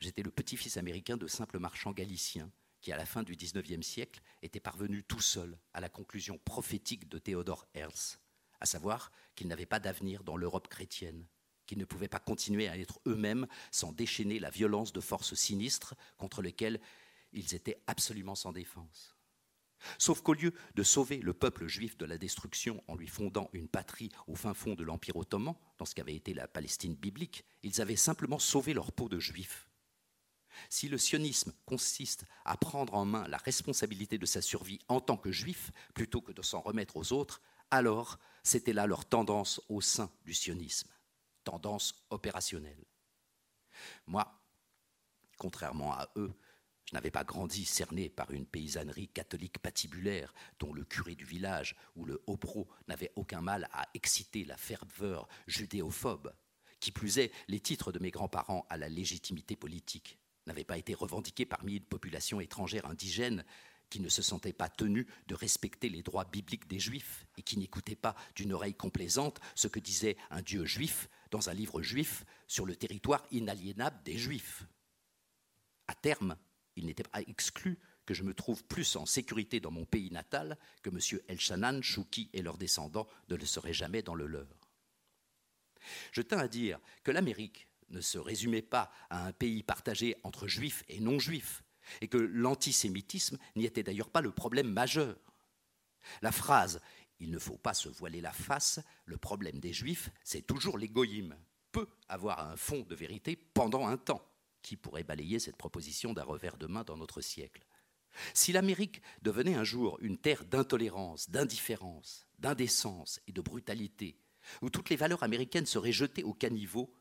D: j'étais le petit-fils américain de simples marchands galiciens qui, à la fin du XIXe siècle, étaient parvenus tout seuls à la conclusion prophétique de Théodore Herzl, à savoir qu'ils n'avaient pas d'avenir dans l'Europe chrétienne, qu'ils ne pouvaient pas continuer à être eux-mêmes sans déchaîner la violence de forces sinistres contre lesquelles ils étaient absolument sans défense. Sauf qu'au lieu de sauver le peuple juif de la destruction en lui fondant une patrie au fin fond de l'Empire ottoman, dans ce qu'avait été la Palestine biblique, ils avaient simplement sauvé leur peau de juifs. Si le sionisme consiste à prendre en main la responsabilité de sa survie en tant que juif, plutôt que de s'en remettre aux autres, alors c'était là leur tendance au sein du sionisme, tendance opérationnelle. Moi, contrairement à eux, je n'avais pas grandi cerné par une paysannerie catholique patibulaire dont le curé du village ou le haut n'avaient aucun mal à exciter la ferveur judéophobe. Qui plus est, les titres de mes grands-parents à la légitimité politique n'avaient pas été revendiqués parmi une population étrangère indigène qui ne se sentait pas tenue de respecter les droits bibliques des juifs et qui n'écoutait pas d'une oreille complaisante ce que disait un Dieu juif dans un livre juif sur le territoire inaliénable des juifs. À terme, il n'était pas exclu que je me trouve plus en sécurité dans mon pays natal que M. Elchanan, Chouki et leurs descendants ne le seraient jamais dans le leur. Je tiens à dire que l'Amérique ne se résumait pas à un pays partagé entre juifs et non-juifs, et que l'antisémitisme n'y était d'ailleurs pas le problème majeur. La phrase Il ne faut pas se voiler la face, le problème des juifs, c'est toujours l'égoïme, peut avoir un fond de vérité pendant un temps qui pourrait balayer cette proposition d'un revers de main dans notre siècle? Si l'Amérique devenait un jour une terre d'intolérance, d'indifférence, d'indécence et de brutalité, où toutes les valeurs américaines seraient jetées au caniveau,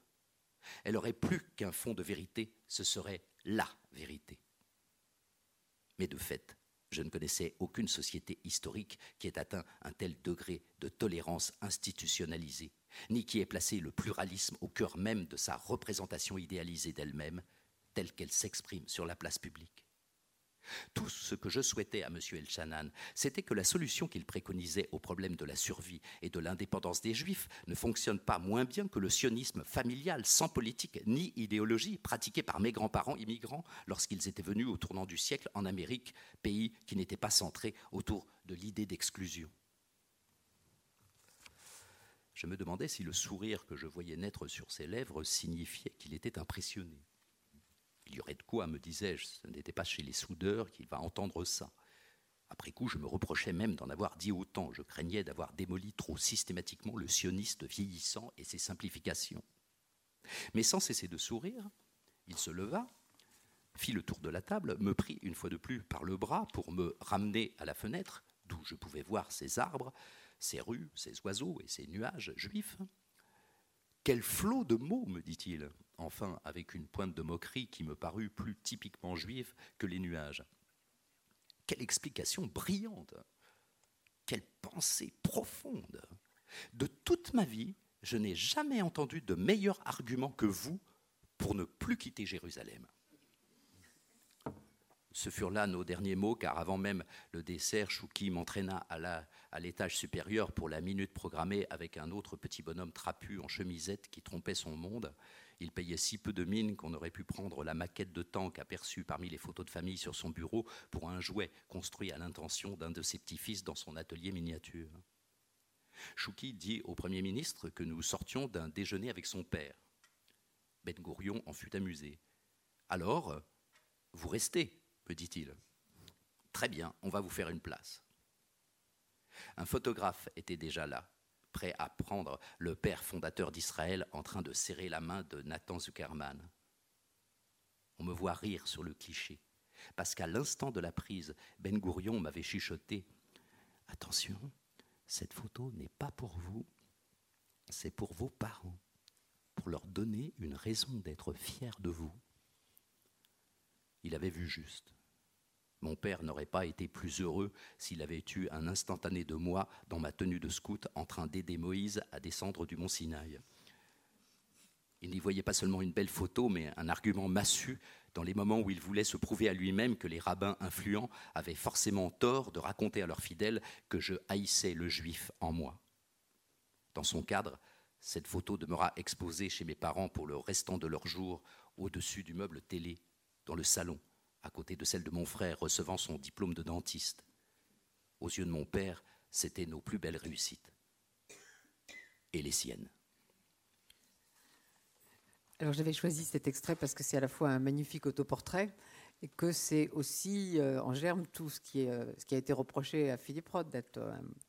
D: elle aurait plus qu'un fond de vérité, ce serait la vérité. Mais de fait, je ne connaissais aucune société historique qui ait atteint un tel degré de tolérance institutionnalisée, ni qui ait placé le pluralisme au cœur même de sa représentation idéalisée d'elle-même, telle qu'elle s'exprime sur la place publique. Tout ce que je souhaitais à M. Elchanan, c'était que la solution qu'il préconisait au problème de la survie et de l'indépendance des Juifs ne fonctionne pas moins bien que le sionisme familial, sans politique ni idéologie, pratiqué par mes grands-parents immigrants lorsqu'ils étaient venus au tournant du siècle en Amérique, pays qui n'était pas centré autour de l'idée d'exclusion. Je me demandais si le sourire que je voyais naître sur ses lèvres signifiait qu'il était impressionné. Il y aurait de quoi, me disais-je, ce n'était pas chez les soudeurs qu'il va entendre ça. Après coup, je me reprochais même d'en avoir dit autant. Je craignais d'avoir démoli trop systématiquement le sioniste vieillissant et ses simplifications. Mais sans cesser de sourire, il se leva, fit le tour de la table, me prit une fois de plus par le bras pour me ramener à la fenêtre, d'où je pouvais voir ces arbres, ces rues, ces oiseaux et ces nuages juifs. Quel flot de mots, me dit-il enfin avec une pointe de moquerie qui me parut plus typiquement juive que les nuages. Quelle explication brillante Quelle pensée profonde De toute ma vie, je n'ai jamais entendu de meilleur argument que vous pour ne plus quitter Jérusalem. Ce furent là nos derniers mots, car avant même le dessert, Chouki m'entraîna à l'étage supérieur pour la minute programmée avec un autre petit bonhomme trapu en chemisette qui trompait son monde. Il payait si peu de mine qu'on aurait pu prendre la maquette de tank aperçue parmi les photos de famille sur son bureau pour un jouet construit à l'intention d'un de ses petits-fils dans son atelier miniature. Chouki dit au Premier ministre que nous sortions d'un déjeuner avec son père. Ben Gourion en fut amusé. Alors, vous restez, me dit-il. Très bien, on va vous faire une place. Un photographe était déjà là prêt à prendre le père fondateur d'Israël en train de serrer la main de Nathan Zuckerman. On me voit rire sur le cliché, parce qu'à l'instant de la prise, Ben Gourion m'avait chuchoté Attention, cette photo n'est pas pour vous, c'est pour vos parents, pour leur donner une raison d'être fiers de vous. Il avait vu juste. Mon père n'aurait pas été plus heureux s'il avait eu un instantané de moi dans ma tenue de scout en train d'aider Moïse à descendre du mont Sinaï. Il n'y voyait pas seulement une belle photo, mais un argument massu dans les moments où il voulait se prouver à lui-même que les rabbins influents avaient forcément tort de raconter à leurs fidèles que je haïssais le juif en moi. Dans son cadre, cette photo demeura exposée chez mes parents pour le restant de leur jour au-dessus du meuble télé, dans le salon, à côté de celle de mon frère recevant son diplôme de dentiste. Aux yeux de mon père, c'était nos plus belles réussites. Et les siennes.
B: Alors j'avais choisi cet extrait parce que c'est à la fois un magnifique autoportrait et que c'est aussi euh, en germe tout ce qui, est, euh, ce qui a été reproché à Philippe Roth d'être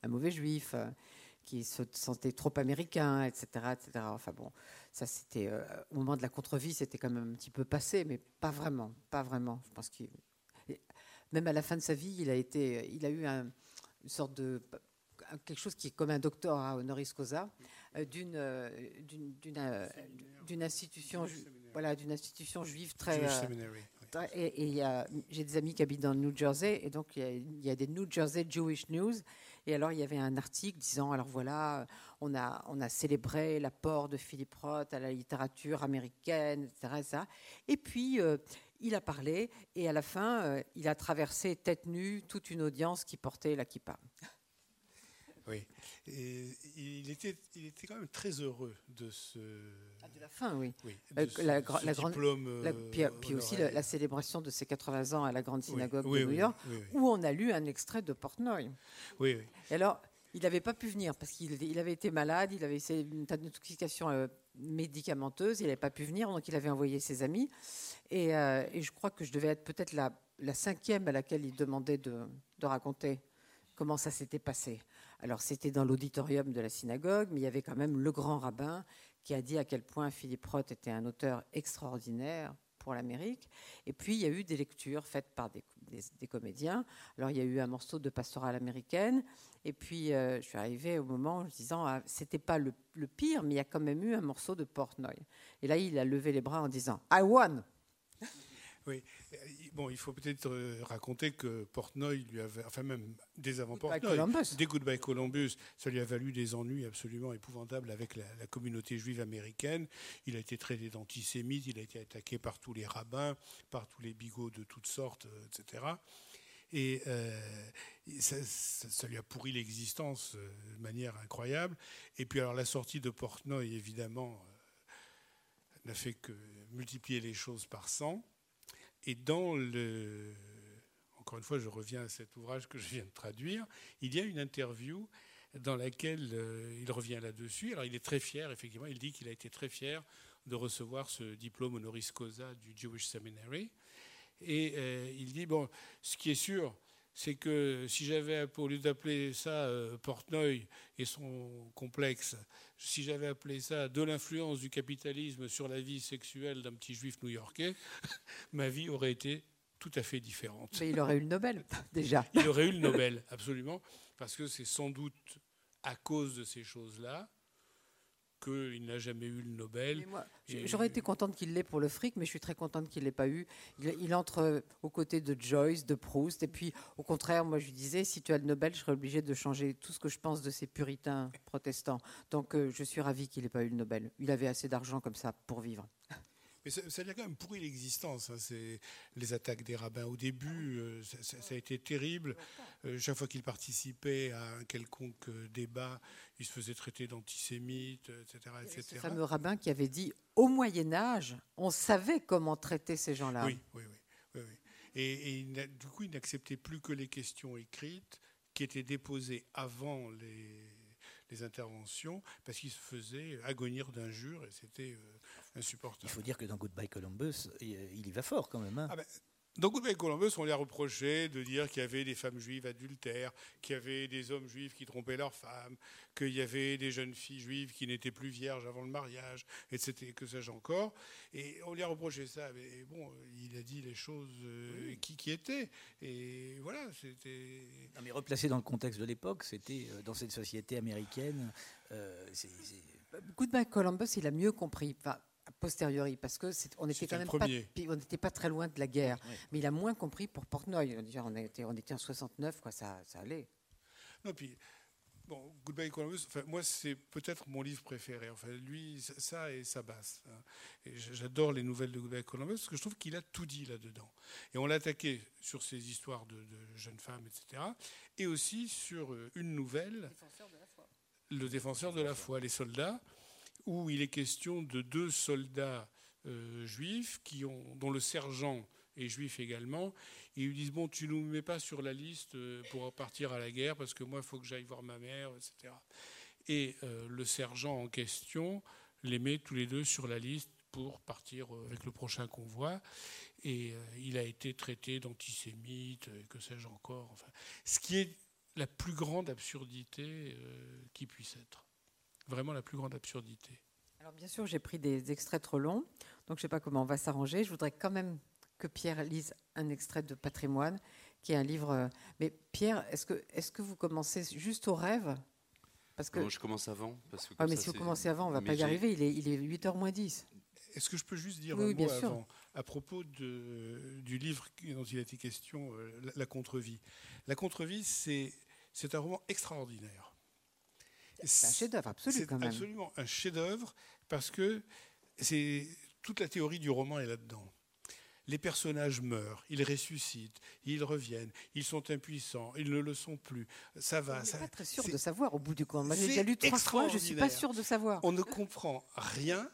B: un, mauvais juif, euh, qui se sentait trop américain, etc. etc. Enfin bon, ça c'était euh, au moment de la contre-vie, c'était quand même un petit peu passé, mais pas vraiment, pas vraiment. Je pense qu'il même à la fin de sa vie, il a été, il a eu une sorte de quelque chose qui est comme un doctorat honoris causa euh, d'une euh, d'une institution voilà d'une institution juive très et, j'ai des amis qui habitent dans le New Jersey et donc il y, a, des New Jersey Jewish News et alors, il y avait un article disant, alors voilà, on a, on a célébré l'apport de Philippe Roth à la littérature américaine, etc. Et puis, euh, il a parlé, et à la fin, euh, il a traversé tête nue toute une audience qui portait la kippa.
C: Oui. Et il, était, il était quand même très heureux de ce.
B: Ah, de la fin, oui.
C: Euh, la, grande, diplôme,
B: puis, aussi la, célébration de ses 80 ans à la Grande Synagogue de New York, où on a lu un extrait de Portnoy.
C: Oui, oui.
B: Et alors, il n'avait pas pu venir parce qu'il il avait été malade, il avait essayé une intoxication euh, médicamenteuse, il n'avait pas pu venir, donc il avait envoyé ses amis. Et, euh, et je crois que je devais être peut-être la, la, cinquième à laquelle il demandait de, de raconter comment ça s'était passé. Alors c'était dans l'auditorium de la synagogue, mais il y avait quand même le grand rabbin qui a dit à quel point Philippe Roth était un auteur extraordinaire pour l'Amérique. Et puis il y a eu des lectures faites par des, comédiens. Alors il y a eu un morceau de pastorale américaine. Et puis euh, je suis arrivée au moment en disant ah, c'était pas le, pire, mais il y a quand même eu un morceau de Portnoy. Et là il a levé les bras en disant I won.
C: Oui, bon, il faut peut-être euh, raconter que Portnoy lui avait, enfin même dès avant
B: Goodbye
C: Portnoy,
B: Columbus.
C: dès Goodbye Columbus, ça lui a valu des ennuis absolument épouvantables avec la, la communauté juive américaine. Il a été traité d'antisémite, il a été attaqué par tous les rabbins, par tous les bigots de toutes sortes, euh, etc. Et euh, ça, ça- ça lui a pourri l'existence euh, de manière incroyable. Et puis alors la sortie de Portnoy, évidemment, euh, n'a fait que multiplier les choses par 100. Et dans le... Encore une fois, je reviens à cet ouvrage que je viens de traduire. Il y a une interview dans laquelle euh, il revient là-dessus. Alors il est très fier, effectivement, il dit qu'il a été très fier de recevoir ce diplôme honoris causa du Jewish Seminary. Et euh, il dit, bon, ce qui est sûr, c'est que si j'avais, au lieu d'appeler ça euh, Portnoy et son complexe, si j'avais appelé ça de l'influence du capitalisme sur la vie sexuelle d'un petit juif new-yorkais, ma vie aurait été tout à fait différente.
B: Mais il aurait eu le Nobel, déjà.
C: Il aurait eu le Nobel, absolument, parce que c'est sans doute à cause de ces choses-là qu'il n'a jamais eu le Nobel.
B: J'aurais été contente qu'il l'ait pour le fric, mais je suis très contente qu'il ne l'ait pas eu. Il, il entre euh, aux côtés de Joyce, de Proust, et puis au contraire, moi je lui disais, si tu as le Nobel, je serais obligée de changer tout ce que je pense de ces puritains protestants. Donc euh, je suis ravie qu'il n'ait pas eu le Nobel. Il avait assez d'argent comme ça pour vivre.
C: Mais ça, ça lui a quand même pourri l'existence. hein. C'est les attaques des rabbins au début, euh, ça, ça- ça a été terrible. Euh, chaque fois qu'il participait à un quelconque euh, débat, il se faisait traiter d'antisémite, euh, etc.,
B: Ce
C: etc.
B: fameux rabbin qui avait dit, au Moyen Âge, on savait comment traiter ces gens-là.
C: Oui, oui, oui. oui, oui. Et, du coup, il n'acceptait plus que les questions écrites qui étaient déposées avant les, les interventions, parce qu'il se faisait agonir d'injures et c'était euh,
A: Il faut dire que dans Goodbye Columbus, il il y va fort quand même. hein.
C: Ah ben, dans Goodbye Columbus, on lui a reproché de dire qu'il y avait des femmes juives adultères, qu'il y avait des hommes juifs qui trompaient leurs femmes, qu'il y avait des jeunes filles juives qui n'étaient plus vierges avant le mariage, etc. Que sais-je encore. Et on lui a reproché ça. Mais bon, il a dit les choses euh, qui, qui étaient. Et voilà, c'était.
A: Non, mais replacé dans le contexte de l'époque, c'était euh, dans cette société américaine. euh, c'est- c'est-
B: Goodbye Columbus, il a mieux compris, enfin, a posteriori, parce que c'est- on était quand même pas, on n'était pas très loin de la guerre. Mais il a moins compris pour Portnoy. On était, on en 69, quoi, ça, ça allait.
C: Non, puis, bon, Goodbye Columbus, enfin, moi, c'est peut-être mon livre préféré. Enfin, lui, ça- et ça basse. hein. Et j'adore les nouvelles de Goodbye Columbus parce que je trouve qu'il a tout dit là-dedans. Et on l'a attaqué sur ces histoires de, de jeunes femmes, etc. Et aussi sur euh, une nouvelle, Le défenseur de la foi, les soldats, où il est question de deux soldats euh, juifs qui ont, dont le sergent est juif également. Ils lui disent Bon, tu ne nous mets pas sur la liste euh, pour partir à la guerre parce que moi, il faut que j'aille voir ma mère, etc. Et euh, le sergent en question les met tous les deux sur la liste pour partir avec le prochain convoi. Et il a été traité d'antisémite, que sais-je encore. Enfin, ce qui est la plus grande absurdité qui puisse être. Vraiment la plus grande absurdité.
B: Alors bien sûr, j'ai pris des extraits trop longs, donc je ne sais pas comment on va s'arranger. Je voudrais quand même que Pierre lise un extrait de Patrimoine, qui est un livre. euh, Mais Pierre, est-ce que, est que vous commencez juste au rêve? Parce que
D: Non, je commence avant. Parce que
B: Ah, mais
D: ça,
B: si vous commencez avant, on ne va
D: Mais
B: pas y arriver. Il est, il est 8h moins 10.
C: Est-ce que je peux juste dire
B: Oui,
C: un
B: oui,
C: mot
B: bien sûr.
C: avant à propos de- du livre dont il a été question, euh, La, la contre-vie? La contre-vie, c'est c'est un roman extraordinaire.
B: C'est un chef-d'œuvre absolu quand même.
C: absolument un chef-d'œuvre parce que c'est toute la théorie du roman est là-dedans. Les personnages meurent, ils ressuscitent, ils reviennent, ils sont impuissants, ils ne le sont plus. Ça va.
B: On
C: ça-
B: pas très sûr de savoir au bout du compte. Moi, j'ai déjà lu trois fois, je ne suis pas sûr de savoir.
C: On ne comprend rien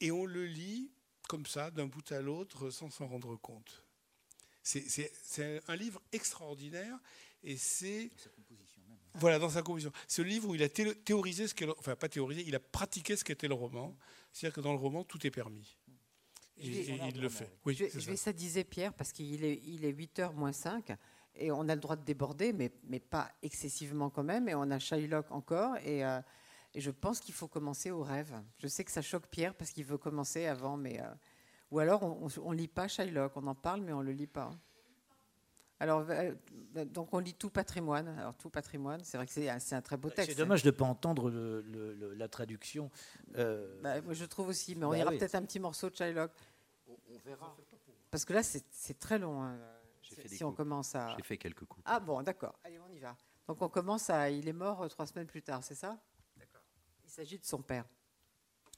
C: et on le lit comme ça, d'un bout à l'autre, sans s'en rendre compte. C'est un livre extraordinaire et c'est. Voilà, dans sa composition. C'est le livre où il a thé- théorisé ce qu'est le- Enfin, pas théorisé, il a pratiqué ce qu'était le roman. C'est-à-dire que dans le roman, tout est permis. Et,
B: Je vais-
C: et il le fait. Oui,
B: je je
C: ça.
B: vais sadiser Pierre parce qu'il est, il est 8h moins 5 et on a le droit de déborder, mais, mais pas excessivement quand même. Et on a Shylock encore. Et, euh, et je pense qu'il faut commencer au rêve. Je sais que ça choque Pierre parce qu'il veut commencer avant, mais. euh, ou alors on ne lit pas Shylock, on en parle, mais on ne le lit pas. Alors, donc on lit tout patrimoine. Alors, tout patrimoine, c'est vrai que c'est un, très beau texte.
A: C'est dommage de ne pas entendre le- le- le- la traduction. euh,
B: Bah, moi, je trouve aussi, mais on
A: Bah
B: ira
A: oui.
B: peut-être un petit morceau de Shylock.
D: On, on verra.
B: Parce que là, c'est très long. Hein, si on commence à.
D: J'ai fait quelques coups.
B: Ah bon, d'accord. Allez, on y va. Donc on commence à. Il est mort euh, trois semaines plus tard, c'est ça? D'accord. Il s'agit de son père.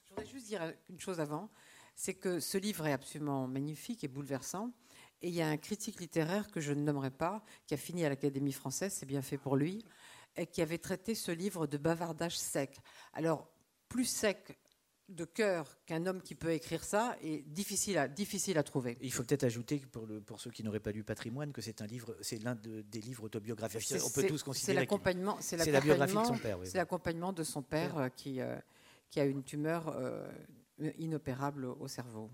B: Je voudrais juste dire une chose avant c'est que ce livre est absolument magnifique et bouleversant. Et il y a un critique littéraire que je ne nommerai pas, qui a fini à l'Académie française, c'est bien fait pour lui, et qui avait traité ce livre de bavardage sec. Alors, plus sec de cœur qu'un homme qui peut écrire ça est difficile à, difficile à trouver.
A: Il faut peut-être ajouter pour, le, pour ceux qui n'auraient pas lu Patrimoine que c'est un livre, c'est l'un des livres autobiographiques. On peut tous considérer.
B: C'est l'accompagnement, c'est la biographie de son père. C'est l'accompagnement de son père euh, qui, euh, qui a une tumeur euh, inopérable au cerveau.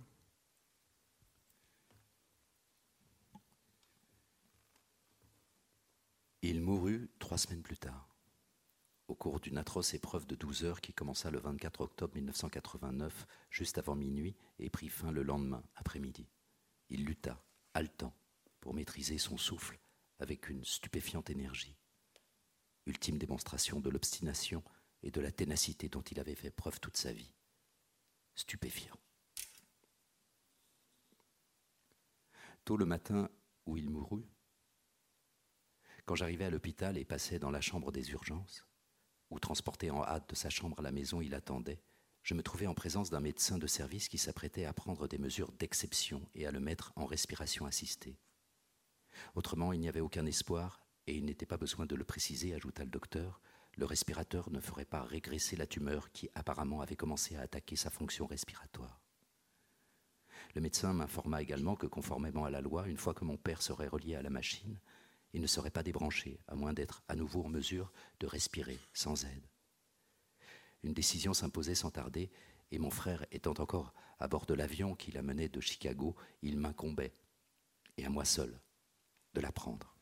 D: Il mourut trois semaines plus tard, au cours d'une atroce épreuve de 12 heures qui commença le 24 octobre 1989, juste avant minuit, et prit fin le lendemain après-midi. Il lutta, haletant, pour maîtriser son souffle avec une stupéfiante énergie. Ultime démonstration de l'obstination et de la ténacité dont il avait fait preuve toute sa vie stupéfiant. Tôt le matin où il mourut, quand j'arrivais à l'hôpital et passais dans la chambre des urgences, où transporté en hâte de sa chambre à la maison il attendait, je me trouvais en présence d'un médecin de service qui s'apprêtait à prendre des mesures d'exception et à le mettre en respiration assistée. Autrement, il n'y avait aucun espoir, et il n'était pas besoin de le préciser, ajouta le docteur, le respirateur ne ferait pas régresser la tumeur qui apparemment avait commencé à attaquer sa fonction respiratoire. Le médecin m'informa également que conformément à la loi, une fois que mon père serait relié à la machine, il ne serait pas débranché, à moins d'être à nouveau en mesure de respirer sans aide. Une décision s'imposait sans tarder, et mon frère étant encore à bord de l'avion qui l'amenait de Chicago, il m'incombait, et à moi seul, de la prendre.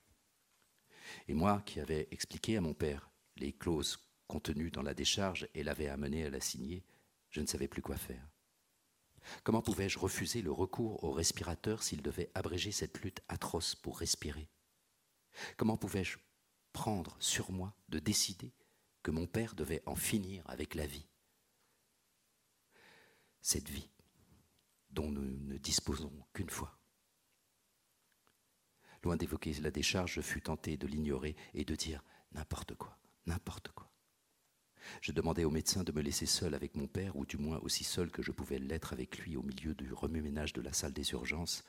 D: Et moi qui avais expliqué à mon père les clauses contenues dans la décharge et l'avaient amené à la signer, je ne savais plus quoi faire. Comment pouvais-je refuser le recours au respirateur s'il devait abréger cette lutte atroce pour respirer? Comment pouvais-je prendre sur moi de décider que mon père devait en finir avec la vie? Cette vie dont nous ne disposons qu'une fois. Loin d'évoquer la décharge, je fus tenté de l'ignorer et de dire n'importe quoi n'importe quoi. Je demandais au médecin de me laisser seul avec mon père, ou du moins aussi seul que je pouvais l'être avec lui au milieu du remue-ménage de la salle des urgences.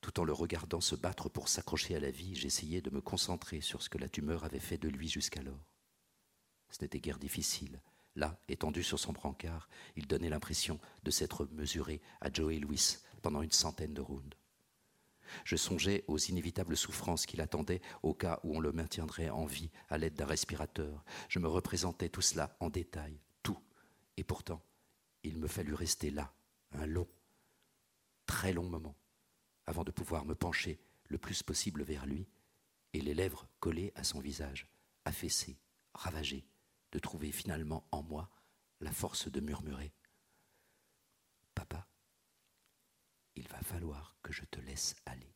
D: Tout en le regardant se battre pour s'accrocher à la vie, j'essayais de me concentrer sur ce que la tumeur avait fait de lui jusqu'alors. Ce n'était guère difficile. Là, étendu sur son brancard, il donnait l'impression de s'être mesuré à Joe Louis pendant une centaine de rounds. Je songeais aux inévitables souffrances qui l'attendaient au cas où on le maintiendrait en vie à l'aide d'un respirateur. Je me représentais tout cela en détail, tout. Et pourtant, il me fallut rester là, un long, très long moment, avant de pouvoir me pencher le plus possible vers lui, et les lèvres collées à son visage, affaissé, ravagé, de trouver finalement en moi la force de murmurer Papa, il va falloir que je te laisse aller.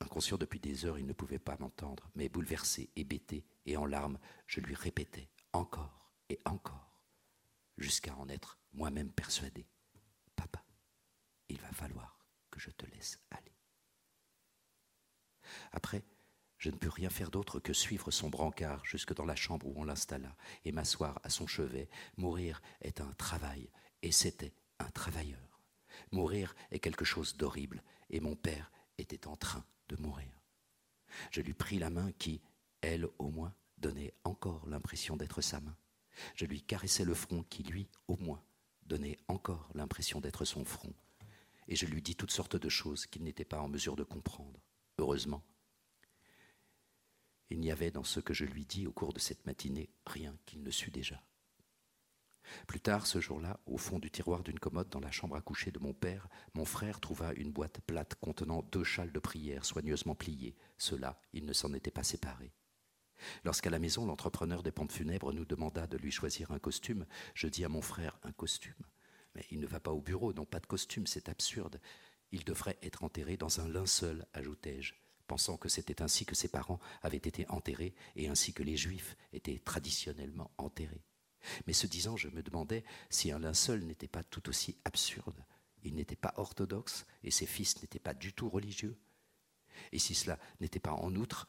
D: Inconscient depuis des heures, il ne pouvait pas m'entendre, mais bouleversé, hébété et en larmes, je lui répétais encore et encore, jusqu'à en être moi-même persuadé. Il va falloir que je te laisse aller. Après, je ne pus rien faire d'autre que suivre son brancard jusque dans la chambre où on l'installa et m'asseoir à son chevet. Mourir est un travail, et c'était un travailleur. Mourir est quelque chose d'horrible, et mon père était en train de mourir. Je lui pris la main qui, elle au moins, donnait encore l'impression d'être sa main. Je lui caressai le front qui, lui, au moins, donnait encore l'impression d'être son front. Et je lui dis toutes sortes de choses qu'il n'était pas en mesure de comprendre. Heureusement, il n'y avait dans ce que je lui dis au cours de cette matinée rien qu'il ne sût déjà. Plus tard, ce jour-là, au fond du tiroir d'une commode dans la chambre à coucher de mon père, mon frère trouva une boîte plate contenant deux châles de prière soigneusement pliés. Cela, il ne s'en était pas séparé. Lorsqu'à la maison, l'entrepreneur des pompes funèbres nous demanda de lui choisir un costume, je dis à mon frère un costume. Mais il ne va pas au bureau, non pas de costume, c'est absurde. Il devrait être enterré dans un linceul, ajoutai-je, pensant que c'était ainsi que ses parents avaient été enterrés et ainsi que les juifs étaient traditionnellement enterrés. Mais ce disant, je me demandais si un linceul n'était pas tout aussi absurde. il n'était pas orthodoxe et ses fils n'étaient pas du tout religieux. Et si cela n'était pas en outre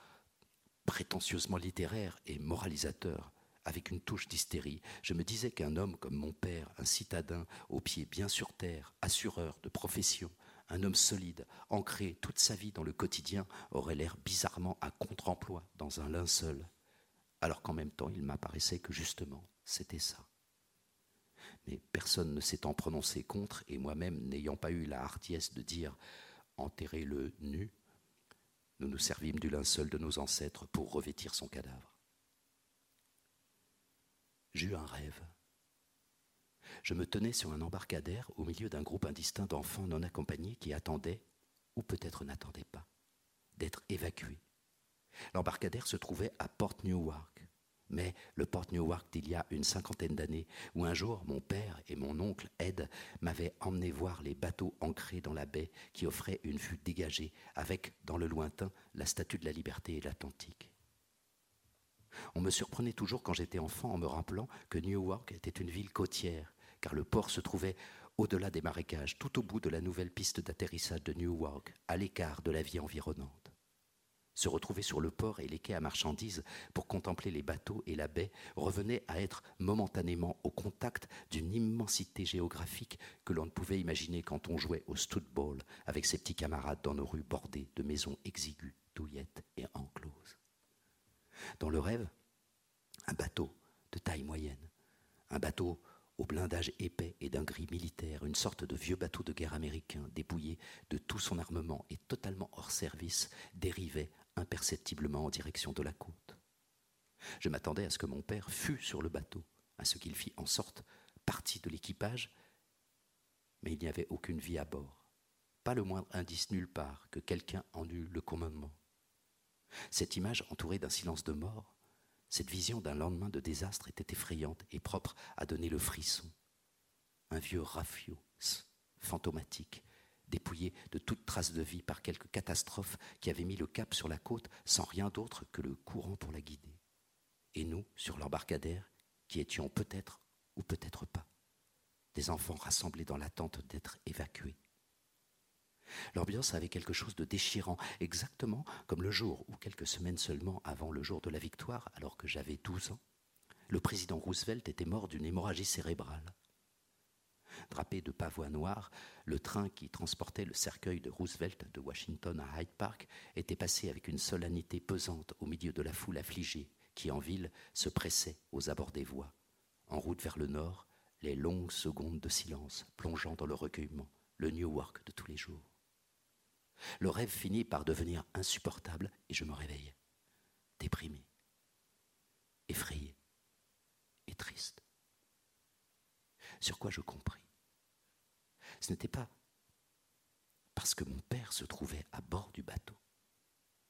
D: prétentieusement littéraire et moralisateur, avec une touche d'hystérie, je me disais qu'un homme comme mon père, un citadin aux pieds bien sur terre, assureur de profession, un homme solide, ancré toute sa vie dans le quotidien, aurait l'air bizarrement à contre-emploi dans un linceul, alors qu'en même temps il m'apparaissait que justement c'était ça. Mais personne ne s'étant prononcé contre, et moi-même n'ayant pas eu la hardiesse de dire enterrez-le nu, nous nous servimes du linceul de nos ancêtres pour revêtir son cadavre. J'eus un rêve. Je me tenais sur un embarcadère au milieu d'un groupe indistinct d'enfants non accompagnés qui attendaient, ou peut-être n'attendaient pas, d'être évacués. L'embarcadère se trouvait à Port Newark, mais le Port Newark d'il y a une cinquantaine d'années, où un jour mon père et mon oncle Ed m'avaient emmené voir les bateaux ancrés dans la baie qui offraient une vue dégagée, avec, dans le lointain, la statue de la liberté et l'Atlantique. On me surprenait toujours quand j'étais enfant en me rappelant que Newark était une ville côtière, car le port se trouvait au-delà des marécages, tout au bout de la nouvelle piste d'atterrissage de Newark, à l'écart de la vie environnante. Se retrouver sur le port et les quais à marchandises pour contempler les bateaux et la baie revenait à être momentanément au contact d'une immensité géographique que l'on ne pouvait imaginer quand on jouait au studball avec ses petits camarades dans nos rues bordées de maisons exiguës, douillettes et encloses. Dans le rêve, un bateau de taille moyenne, un bateau au blindage épais et d'un gris militaire, une sorte de vieux bateau de guerre américain, dépouillé de tout son armement et totalement hors service, dérivait imperceptiblement en direction de la côte. Je m'attendais à ce que mon père fût sur le bateau, à ce qu'il fît en sorte partie de l'équipage, mais il n'y avait aucune vie à bord, pas le moindre indice nulle part que quelqu'un en eût le commandement. Cette image entourée d'un silence de mort, cette vision d'un lendemain de désastre était effrayante et propre à donner le frisson. Un vieux rafio, fantomatique, dépouillé de toute trace de vie par quelque catastrophe qui avait mis le cap sur la côte sans rien d'autre que le courant pour la guider. Et nous, sur l'embarcadère, qui étions peut-être ou peut-être pas, des enfants rassemblés dans l'attente d'être évacués. L'ambiance avait quelque chose de déchirant, exactement comme le jour ou quelques semaines seulement avant le jour de la victoire, alors que j'avais 12 ans, le président Roosevelt était mort d'une hémorragie cérébrale. Drapé de pavois noirs, le train qui transportait le cercueil de Roosevelt de Washington à Hyde Park était passé avec une solennité pesante au milieu de la foule affligée qui, en ville, se pressait aux abords des voies. En route vers le nord, les longues secondes de silence plongeant dans le recueillement, le Newark de tous les jours. Le rêve finit par devenir insupportable et je me réveille, déprimé, effrayé et triste. Sur quoi je compris? Ce n'était pas parce que mon père se trouvait à bord du bateau,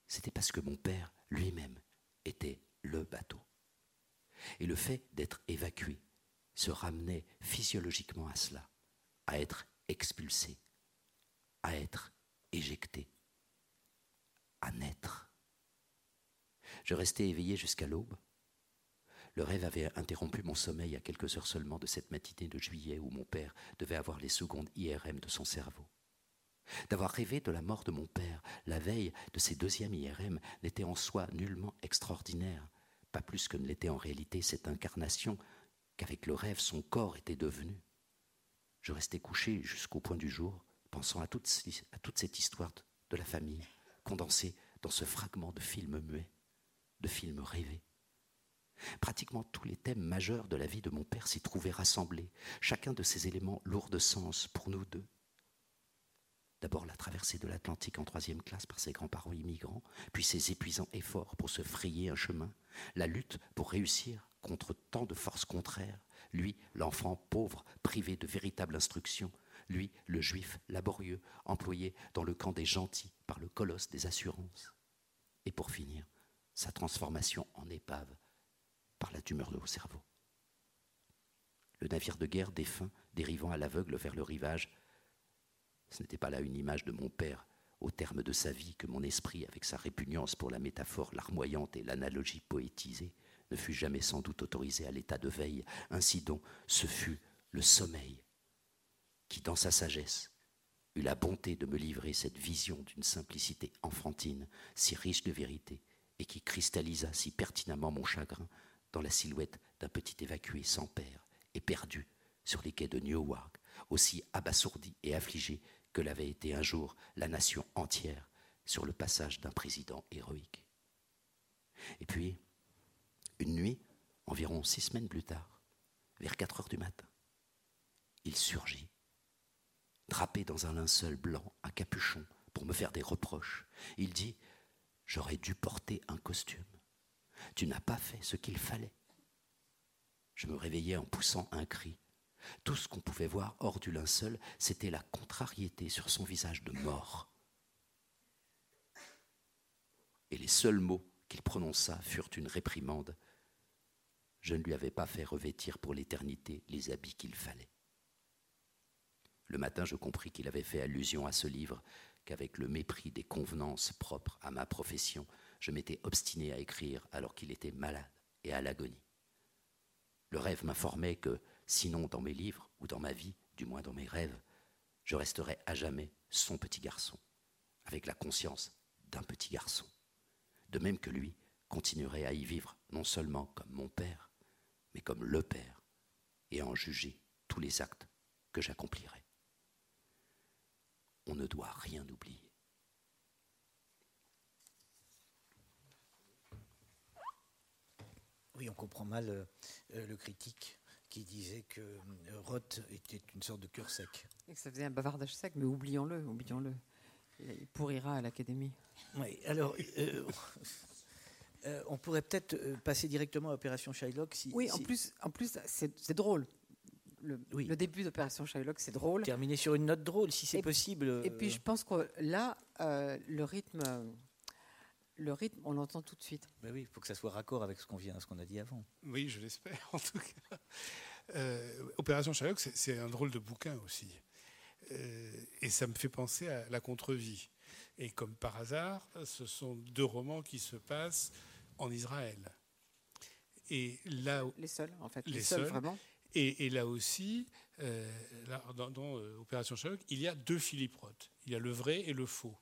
D: c'était parce que mon père lui-même était le bateau. Et le fait d'être évacué se ramenait physiologiquement à cela, à être expulsé, à être éjecté, à naître. Je restais éveillé jusqu'à l'aube. Le rêve avait interrompu mon sommeil à quelques heures seulement de cette matinée de juillet où mon père devait avoir les secondes IRM de son cerveau. D'avoir rêvé de la mort de mon père la veille de ses deuxièmes IRM n'était en soi nullement extraordinaire, pas plus que ne l'était en réalité cette incarnation qu'avec le rêve son corps était devenu. Je restais couché jusqu'au point du jour, pensant à toute, à toute cette histoire de la famille, condensée dans ce fragment de film muet, de film rêvé. Pratiquement tous les thèmes majeurs de la vie de mon père s'y trouvaient rassemblés, chacun de ces éléments lourds de sens pour nous deux. D'abord la traversée de l'Atlantique en troisième classe par ses grands-parents immigrants, puis ses épuisants efforts pour se frayer un chemin, la lutte pour réussir contre tant de forces contraires, lui, l'enfant pauvre, privé de véritable instruction, lui, le juif laborieux, employé dans le camp des gentils par le colosse des assurances. Et pour finir, sa transformation en épave par la tumeur de au cerveau. Le navire de guerre défunt, dérivant à l'aveugle vers le rivage, ce n'était pas là une image de mon père au terme de sa vie que mon esprit, avec sa répugnance pour la métaphore larmoyante et l'analogie poétisée, ne fut jamais sans doute autorisé à l'état de veille. Ainsi donc, ce fut le sommeil qui, dans sa sagesse, eut la bonté de me livrer cette vision d'une simplicité enfantine, si riche de vérité, et qui cristallisa si pertinemment mon chagrin dans la silhouette d'un petit évacué sans père et perdu sur les quais de Newark, aussi abasourdi et affligé que l'avait été un jour la nation entière sur le passage d'un président héroïque. Et puis, une nuit, environ six semaines plus tard, vers quatre heures du matin, il surgit, drapé dans un linceul blanc à capuchon pour me faire des reproches. Il dit J'aurais dû porter un costume. Tu n'as pas fait ce qu'il fallait. Je me réveillai en poussant un cri. Tout ce qu'on pouvait voir hors du linceul, c'était la contrariété sur son visage de mort. Et les seuls mots qu'il prononça furent une réprimande. Je ne lui avais pas fait revêtir pour l'éternité les habits qu'il fallait. Le matin, je compris qu'il avait fait allusion à ce livre, qu'avec le mépris des convenances propres à ma profession, je m'étais obstiné à écrire alors qu'il était malade et à l'agonie. Le rêve m'informait que, sinon dans mes livres ou dans ma vie, du moins dans mes rêves, je resterais à jamais son petit garçon, avec la conscience d'un petit garçon, de même que lui continuerait à y vivre non seulement comme mon père, mais comme le père, et à en juger tous les actes que j'accomplirais on ne doit rien oublier.
A: Oui, on comprend mal euh, euh, le critique qui disait que euh, Roth était une sorte de cœur sec.
B: Et que ça faisait un bavardage sec, mais oublions-le, oublions-le. Il pourrira à l'académie.
A: Oui, alors, on pourrait peut-être passer directement à l'opération Shylock.
B: Si, oui, en plus, en plus c'est drôle le, début d'Opération Shylock, c'est drôle.
A: Terminer sur une note drôle, si c'est possible.
B: Et puis je pense que là, euh, le rythme, le rythme, on l'entend tout de suite.
A: Ben oui, il faut que ça soit raccord avec ce qu'on vient, ce qu'on a dit avant.
C: Oui, je l'espère en tout cas. Euh, Opération Shylock, c'est un drôle de bouquin aussi, euh, et ça me fait penser à la contre-vie. Et comme par hasard, ce sont deux romans qui se passent en Israël.
B: Et là, les seuls, en fait,
C: les, seuls, vraiment. Et, là aussi, euh, dans, euh, Opération Sherlock, il y a deux Philippe. Il y a le vrai et le faux.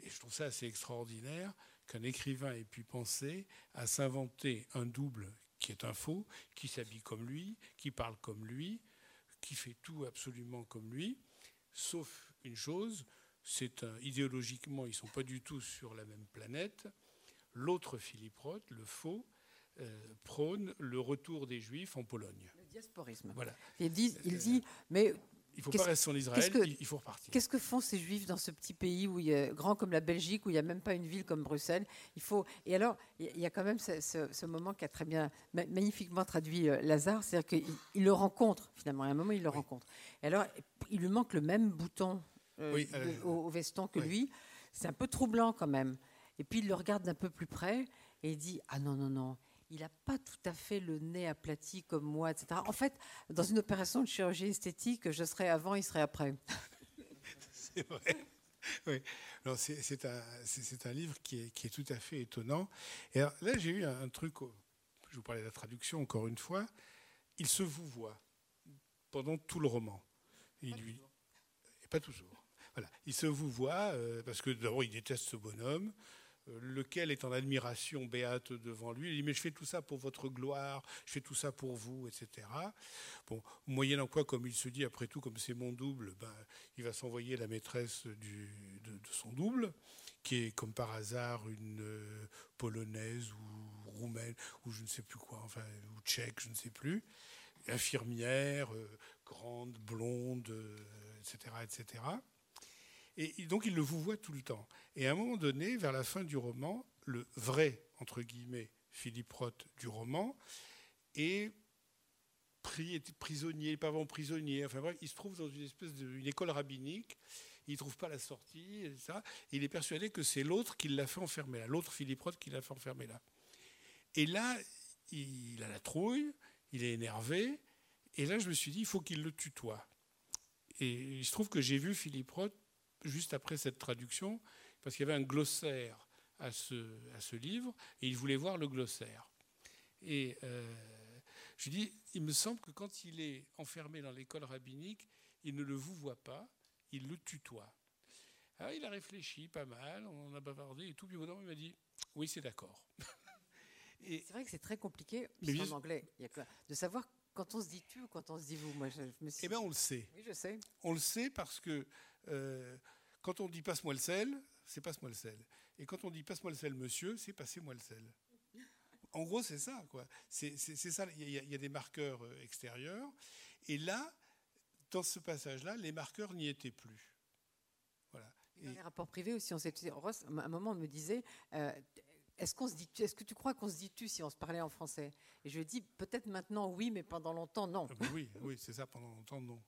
C: Et je trouve ça assez extraordinaire qu'un écrivain ait pu penser à s'inventer un double qui est un faux, qui s'habille comme lui, qui parle comme lui, qui fait tout absolument comme lui, sauf une chose, c'est idéologiquement, ils ne sont pas du tout sur la même planète. L'autre Philippe le faux, euh, prône le retour des Juifs en Pologne
B: diasporisme. Voilà. Il dit, il dit mais
C: il faut pas rester en Israël, il faut repartir.
B: Qu'est-ce que font ces Juifs dans ce petit pays où il y a, grand comme la Belgique, où il n'y a même pas une ville comme Bruxelles? Il faut et alors il y a quand même ce, moment qui a très bien, magnifiquement traduit euh, Lazare, c'est-à-dire qu'il le rencontre finalement. À un moment, il le rencontre. Et alors, il lui manque le même bouton euh, euh, au, veston que lui. C'est un peu troublant quand même. Et puis il le regarde d'un peu plus près et il dit ah non non non il n'a pas tout à fait le nez aplati comme moi, etc. En fait, dans une opération de chirurgie esthétique, je serais avant, il serait après.
C: c'est vrai. Oui. C'est un, un, livre qui est, qui est, tout à fait étonnant. Et là, j'ai eu un, truc, je vous parlais de la traduction encore une fois, il se vous voit pendant tout le roman. Il pas lui, toujours. Pas toujours. Voilà. Il se vous voit euh, parce que d'abord, il déteste ce bonhomme. Euh, lequel est en admiration béate devant lui. Il dit, mais je fais tout ça pour votre gloire, je fais tout ça pour vous, etc. Bon, moyennant quoi, comme il se dit, après tout, comme c'est mon double, ben, il va s'envoyer la maîtresse de, son double, qui est comme par hasard une euh, polonaise ou roumaine, ou je ne sais plus quoi, enfin, ou tchèque, je ne sais plus, infirmière, euh, grande, blonde, etc., etc. Et donc il le vous voit tout le temps. Et à un moment donné, vers la fin du roman, le vrai, entre guillemets, Philippe Roth du roman est prisonnier, pas vraiment prisonnier, enfin bref, il se trouve dans une espèce d'une école rabbinique, il ne trouve pas la sortie, et ça, il est persuadé que c'est l'autre qui l'a fait enfermer là, l'autre Philippe Roth qui l'a fait enfermer là. Et là, il a la trouille, il est énervé, et là je me suis dit, il faut qu'il le tutoie. Et il se trouve que j'ai vu Philippe Roth juste après cette traduction, parce qu'il y avait un glossaire à ce, à ce livre, et il voulait voir le glossaire. Et euh, je lui dis, il me semble que quand il est enfermé dans l'école rabbinique, il ne le vous voit pas, il le tutoie. Alors, il a réfléchi pas mal, on a bavardé et tout, puis au il m'a dit Oui, c'est d'accord.
B: C'est vrai que c'est très compliqué, en anglais, il y a de savoir quand on se dit tu ou quand on se dit vous. Moi, je, me suis...
C: Eh bien, on le sait.
B: Oui, je sais.
C: On le sait parce que euh, quand on dit passe-moi le sel, c'est passe-moi le sel. Et quand on dit passe-moi le sel, monsieur, c'est passez-moi le sel. En gros, c'est ça, quoi. C'est ça. Il y, a, il y, a, des marqueurs euh, extérieurs. Et là, dans ce passage-là, les marqueurs n'y étaient plus. Voilà.
B: Dans les rapports privés aussi, on s'est. à un moment, on me disait. Euh, est-ce qu'on se dit Est-ce que tu crois qu'on se dit tu si on se parlait en français? Et je lui ai dit peut-être maintenant oui, mais pendant longtemps non.
C: Ah ben oui, oui, c'est ça. Pendant longtemps non.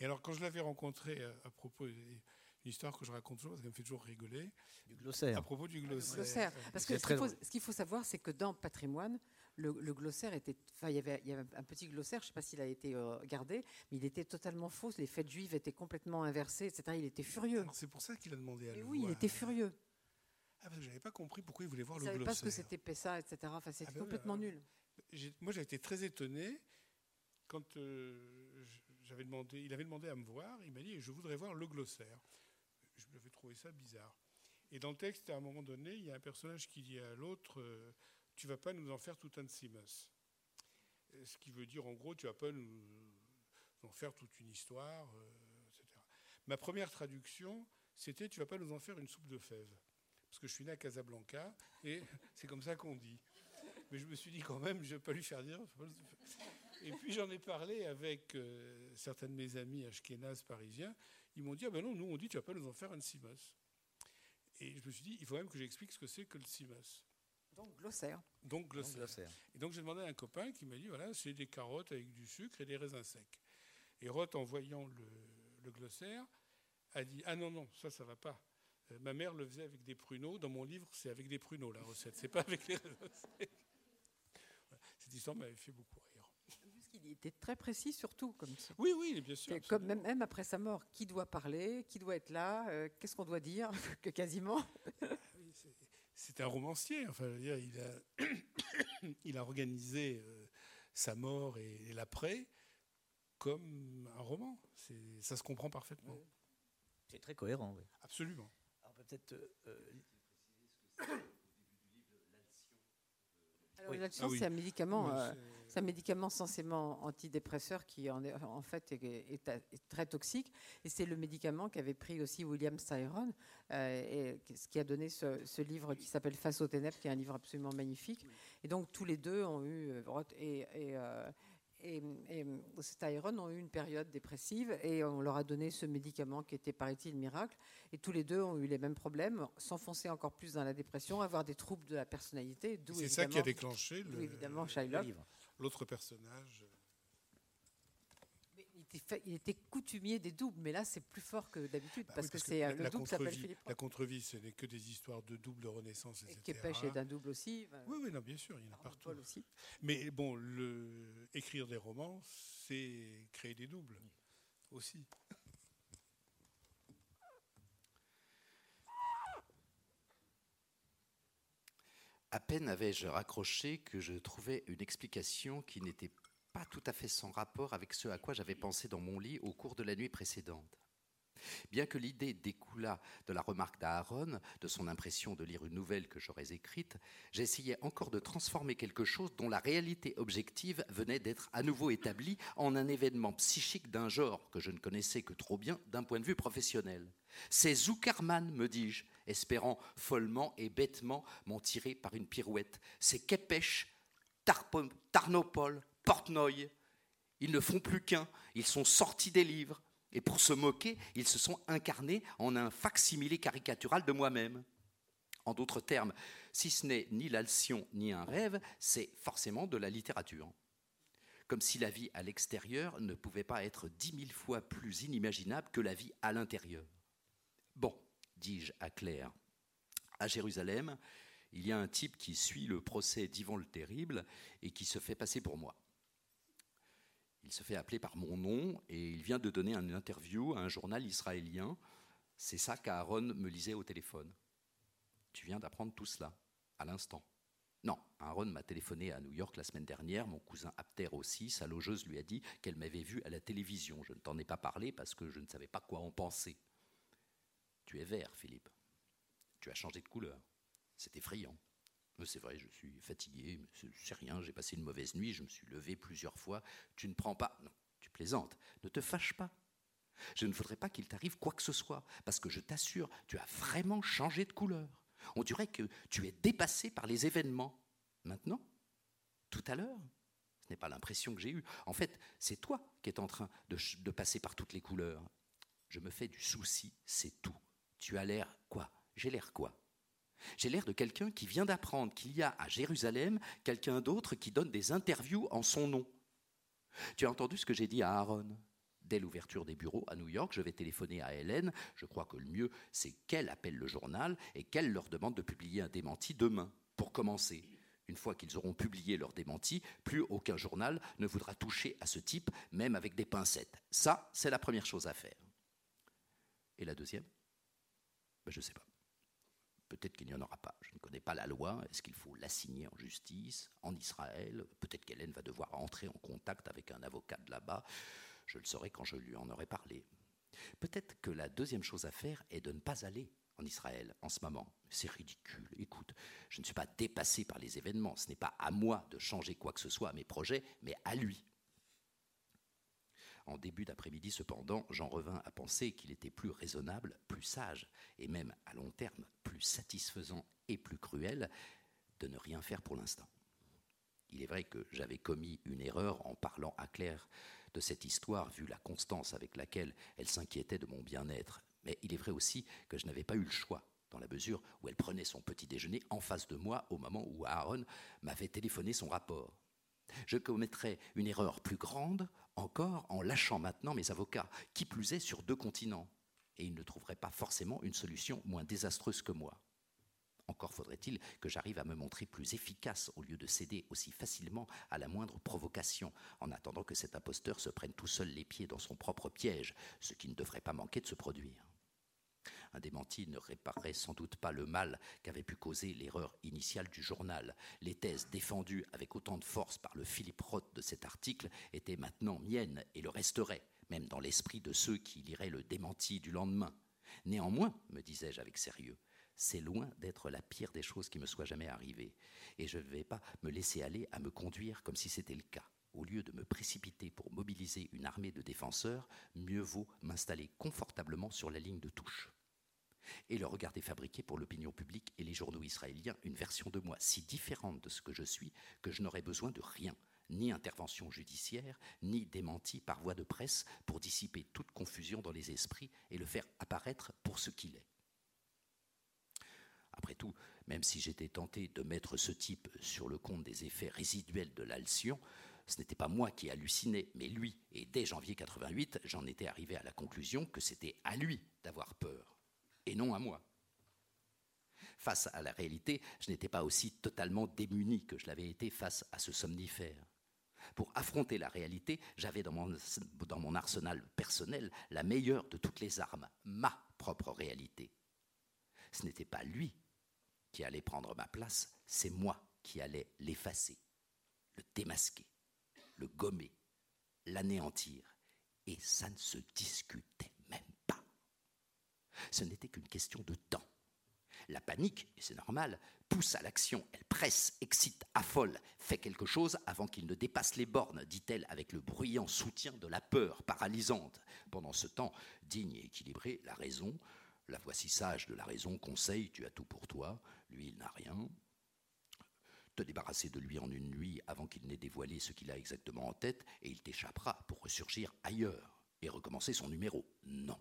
C: Et alors quand je l'avais rencontré euh, à, propos une histoire que je raconte toujours parce qu'elle me fait toujours rigoler.
A: Du glossaire.
C: À propos du glossaire.
B: glossaire. Parce que ce qu'il faut, savoir, c'est que dans Patrimoine, le, glossaire était. Enfin, il y, avait, il y avait un petit glossaire, je ne sais pas s'il a été euh, gardé, mais il était totalement faux. Les fêtes juives étaient complètement inversées, etc. Il était furieux.
C: C'est pour ça qu'il a demandé à
B: lui. Oui, il était furieux.
C: Ah, parce que j'avais pas compris pourquoi il voulait voir
B: il
C: le
B: glossaire.
C: savais
B: pas ce que c'était PESA, etc. Enfin, c'était ah, ben complètement nul.
C: Moi, j'ai été très étonné quand euh, j'avais demandé, il avait demandé à me voir. Il m'a dit Je voudrais voir le glossaire. Je m'avais trouvé ça bizarre. Et dans le texte, à un moment donné, il y a un personnage qui dit à l'autre euh, Tu vas pas nous en faire tout un simus. Ce qui veut dire, en gros, tu vas pas nous en faire toute une histoire, euh, etc. Ma première traduction, c'était Tu vas pas nous en faire une soupe de fèves parce que je suis né à Casablanca, et c'est comme ça qu'on dit. Mais je me suis dit quand même, je ne vais pas lui faire dire. Et puis j'en ai parlé avec euh, certains de mes amis ashkénazes parisiens. Ils m'ont dit, ah ben non, nous on dit, tu vas pas nous en faire un simos. Et je me suis dit, il faut même que j'explique ce que c'est que le simos.
B: Donc glossaire.
C: Donc glossaire. Et donc j'ai demandé à un copain qui m'a dit, voilà, c'est des carottes avec du sucre et des raisins secs. Et Roth, en voyant le, le glossaire, a dit, ah non, non, ça, ça va pas. Euh, ma mère le faisait avec des pruneaux. Dans mon livre, c'est avec des pruneaux la recette. C'est pas avec les Cette histoire m'avait fait beaucoup rire.
B: Il était très précis surtout comme ça.
C: Oui, oui, bien sûr.
B: Comme même, même, après sa mort, qui doit parler, qui doit être là, euh, qu'est-ce qu'on doit dire, que quasiment.
C: c'est un romancier. Enfin, il a, il a organisé euh, sa mort et, l'après comme un roman. Ça se comprend parfaitement.
A: C'est très cohérent, oui.
C: Absolument
A: peut-être. Euh,
B: Alors, ah c'est un médicament, euh, c'est un médicament censément antidépresseur qui en, est, en fait est, très toxique. Et c'est le médicament qu'avait pris aussi William Styron, euh, et ce qui a donné ce, livre qui s'appelle Face aux ténèbres, qui est un livre absolument magnifique. Et donc tous les deux ont eu et, et et, et Styron ont eu une période dépressive et on leur a donné ce médicament qui était, paraît-il, miracle. Et tous les deux ont eu les mêmes problèmes, s'enfoncer encore plus dans la dépression, avoir des troubles de la personnalité.
C: C'est ça qui a déclenché le,
B: évidemment,
C: L'autre personnage
B: il était coutumier des doubles, mais là c'est plus fort que d'habitude
C: bah
B: parce, que c'est le double s'appelle Philippe.
C: La contre-vie, ce n'est que des histoires de double de renaissance, etc.
B: Et Képech est d'un double aussi.
C: Oui, oui, non, bien sûr, il y en a partout. Aussi. Mais bon, le, écrire des romans, c'est créer des doubles aussi.
D: À peine avais-je raccroché que je trouvais une explication qui n'était pas tout à fait sans rapport avec ce à quoi j'avais pensé dans mon lit au cours de la nuit précédente. Bien que l'idée découlât de la remarque d'Aaron, de son impression de lire une nouvelle que j'aurais écrite, j'essayais encore de transformer quelque chose dont la réalité objective venait d'être à nouveau établie en un événement psychique d'un genre que je ne connaissais que trop bien d'un point de vue professionnel. C'est Zuckerman, me dis-je, espérant follement et bêtement m'en tirer par une pirouette. C'est Kepech, Tarnopol, Portnoy. Ils ne font plus qu'un, ils sont sortis des livres. Et pour se moquer, ils se sont incarnés en un facsimilé caricatural de moi-même. En d'autres termes, si ce n'est ni l'alcyon ni un rêve, c'est forcément de la littérature. Comme si la vie à l'extérieur ne pouvait pas être dix mille fois plus inimaginable que la vie à l'intérieur. Bon, dis-je à Claire, à Jérusalem, il y a un type qui suit le procès d'Ivan le Terrible et qui se fait passer pour moi. Il se fait appeler par mon nom et il vient de donner une interview à un journal israélien. C'est ça qu'Aaron me lisait au téléphone. Tu viens d'apprendre tout cela, à l'instant. Non, Aaron m'a téléphoné à New York la semaine dernière, mon cousin Apter aussi, sa logeuse lui a dit qu'elle m'avait vu à la télévision. Je ne t'en ai pas parlé parce que je ne savais pas quoi en penser. Tu es vert, Philippe. Tu as changé de couleur. C'est effrayant. C'est vrai, je suis fatigué, c'est rien, j'ai passé une mauvaise nuit, je me suis levé plusieurs fois. Tu ne prends pas. Non, tu plaisantes. Ne te fâche pas. Je ne voudrais pas qu'il t'arrive quoi que ce soit, parce que je t'assure, tu as vraiment changé de couleur. On dirait que tu es dépassé par les événements. Maintenant Tout à l'heure Ce n'est pas l'impression que j'ai eue. En fait, c'est toi qui es en train de passer par toutes les couleurs. Je me fais du souci, c'est tout. Tu as l'air quoi? J'ai l'air quoi? J'ai l'air de quelqu'un qui vient d'apprendre qu'il y a à Jérusalem quelqu'un d'autre qui donne des interviews en son nom. Tu as entendu ce que j'ai dit à Aaron? Dès l'ouverture des bureaux à New York, je vais téléphoner à Hélène. Je crois que le mieux, c'est qu'elle appelle le journal et qu'elle leur demande de publier un démenti demain, pour commencer. Une fois qu'ils auront publié leur démenti, plus aucun journal ne voudra toucher à ce type, même avec des pincettes. Ça, c'est la première chose à faire. Et la deuxième? Ben, Je ne sais pas. Peut-être qu'il n'y en aura pas. Je ne connais pas la loi. Est-ce qu'il faut l'assigner en justice, en Israël? Peut-être qu'Hélène va devoir entrer en contact avec un avocat de là-bas. Je le saurai quand je lui en aurai parlé. Peut-être que la deuxième chose à faire est de ne pas aller en Israël en ce moment. C'est ridicule. Écoute, je ne suis pas dépassé par les événements. Ce n'est pas à moi de changer quoi que ce soit à mes projets, mais à lui. En début d'après-midi, cependant, j'en revins à penser qu'il était plus raisonnable, plus sage, et même à long terme plus satisfaisant et plus cruel de ne rien faire pour l'instant. Il est vrai que j'avais commis une erreur en parlant à Claire de cette histoire, vu la constance avec laquelle elle s'inquiétait de mon bien-être. Mais il est vrai aussi que je n'avais pas eu le choix, dans la mesure où elle prenait son petit déjeuner en face de moi au moment où Aaron m'avait téléphoné son rapport. Je commettrais une erreur plus grande encore en lâchant maintenant mes avocats, qui plus est sur deux continents, et ils ne trouveraient pas forcément une solution moins désastreuse que moi. Encore faudrait-il que j'arrive à me montrer plus efficace au lieu de céder aussi facilement à la moindre provocation, en attendant que cet imposteur se prenne tout seul les pieds dans son propre piège, ce qui ne devrait pas manquer de se produire. Un démenti ne réparerait sans doute pas le mal qu'avait pu causer l'erreur initiale du journal. Les thèses défendues avec autant de force par le Philippe Roth de cet article étaient maintenant miennes et le resteraient, même dans l'esprit de ceux qui liraient le démenti du lendemain. Néanmoins, me disais-je avec sérieux, c'est loin d'être la pire des choses qui me soit jamais arrivée, et je ne vais pas me laisser aller à me conduire comme si c'était le cas. Au lieu de me précipiter pour mobiliser une armée de défenseurs, mieux vaut m'installer confortablement sur la ligne de touche et le regarder fabriquer pour l'opinion publique et les journaux israéliens une version de moi si différente de ce que je suis que je n'aurais besoin de rien, ni intervention judiciaire, ni démenti par voie de presse pour dissiper toute confusion dans les esprits et le faire apparaître pour ce qu'il est. Après tout, même si j'étais tenté de mettre ce type sur le compte des effets résiduels de l'alcyon, ce n'était pas moi qui hallucinais, mais lui. Et dès janvier 88, j'en étais arrivé à la conclusion que c'était à lui d'avoir peur et non à moi. Face à la réalité, je n'étais pas aussi totalement démuni que je l'avais été face à ce somnifère. Pour affronter la réalité, j'avais dans mon, arsenal personnel la meilleure de toutes les armes, ma propre réalité. Ce n'était pas lui qui allait prendre ma place, c'est moi qui allais l'effacer, le démasquer, le gommer, l'anéantir. Et ça ne se discutait ce n'était qu'une question de temps. La panique, et c'est normal, pousse à l'action, elle presse, excite, affole, fait quelque chose avant qu'il ne dépasse les bornes, dit-elle avec le bruyant soutien de la peur paralysante. Pendant ce temps, digne et équilibré, la raison, la voici sage de la raison, conseille, tu as tout pour toi, lui il n'a rien. Te débarrasser de lui en une nuit avant qu'il n'ait dévoilé ce qu'il a exactement en tête, et il t'échappera pour ressurgir ailleurs et recommencer son numéro. Non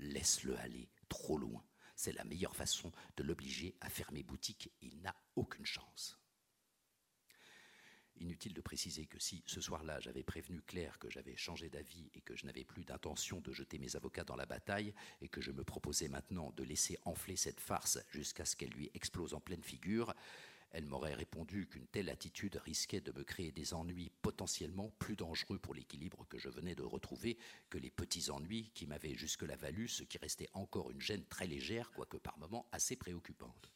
D: laisse-le aller trop loin. C'est la meilleure façon de l'obliger à fermer boutique. Il n'a aucune chance. Inutile de préciser que si ce soir-là j'avais prévenu Claire que j'avais changé d'avis et que je n'avais plus d'intention de jeter mes avocats dans la bataille et que je me proposais maintenant de laisser enfler cette farce jusqu'à ce qu'elle lui explose en pleine figure, elle m'aurait répondu qu'une telle attitude risquait de me créer des ennuis potentiellement plus dangereux pour l'équilibre que je venais de retrouver que les petits ennuis qui m'avaient jusque-là valu ce qui restait encore une gêne très légère, quoique par moments assez préoccupante.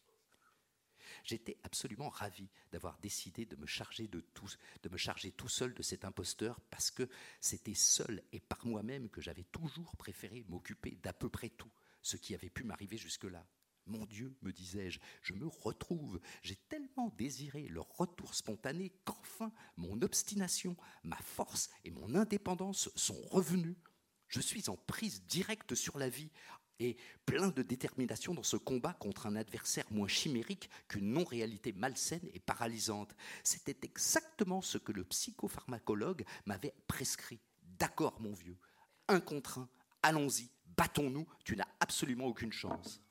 D: J'étais absolument ravi d'avoir décidé de me charger de tout, de me charger tout seul de cet imposteur parce que c'était seul et par moi-même que j'avais toujours préféré m'occuper d'à peu près tout ce qui avait pu m'arriver jusque-là. Mon Dieu, me disais-je, je me retrouve. J'ai tellement désiré leur retour spontané qu'enfin mon obstination, ma force et mon indépendance sont revenus. Je suis en prise directe sur la vie et plein de détermination dans ce combat contre un adversaire moins chimérique qu'une non-réalité malsaine et paralysante. C'était exactement ce que le psychopharmacologue m'avait prescrit. D'accord, mon vieux, un contre un, allons-y, battons-nous, tu n'as absolument aucune chance.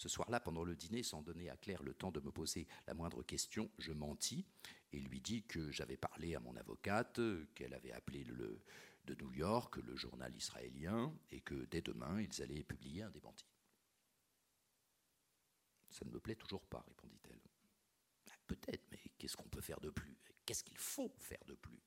D: Ce soir-là, pendant le dîner, sans donner à Claire le temps de me poser la moindre question, je mentis et lui dis que j'avais parlé à mon avocate, qu'elle avait appelé le, de New York le journal israélien et que dès demain, ils allaient publier un démenti. Ça ne me plaît toujours pas, répondit-elle. Peut-être, mais qu'est-ce qu'on peut faire de plus? Qu'est-ce qu'il faut faire de plus?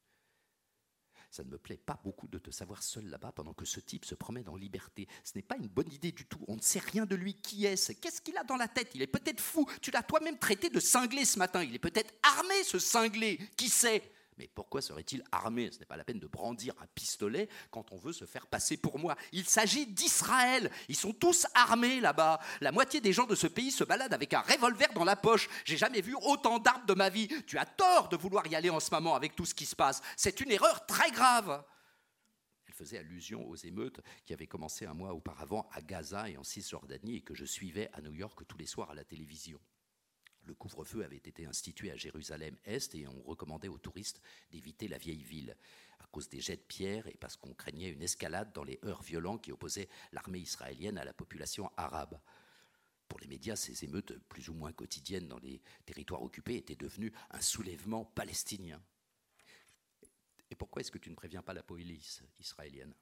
D: Ça ne me plaît pas beaucoup de te savoir seul là-bas pendant que ce type se promène en liberté. Ce n'est pas une bonne idée du tout. On ne sait rien de lui. Qui est-ce? Qu'est-ce qu'il a dans la tête? Il est peut-être fou. Tu l'as toi-même traité de cinglé ce matin. Il est peut-être armé, ce cinglé. Qui sait mais pourquoi serait-il armé? Ce n'est pas la peine de brandir un pistolet quand on veut se faire passer pour moi. Il s'agit d'Israël. Ils sont tous armés là-bas. La moitié des gens de ce pays se baladent avec un revolver dans la poche. J'ai jamais vu autant d'armes de ma vie. Tu as tort de vouloir y aller en ce moment avec tout ce qui se passe. C'est une erreur très grave. Elle faisait allusion aux émeutes qui avaient commencé un mois auparavant à Gaza et en Cisjordanie et que je suivais à New York tous les soirs à la télévision. Le couvre-feu avait été institué à Jérusalem-Est et on recommandait aux touristes d'éviter la vieille ville à cause des jets de pierre et parce qu'on craignait une escalade dans les heurts violents qui opposaient l'armée israélienne à la population arabe. Pour les médias, ces émeutes plus ou moins quotidiennes dans les territoires occupés étaient devenues un soulèvement palestinien. Et pourquoi est-ce que tu ne préviens pas la police israélienne?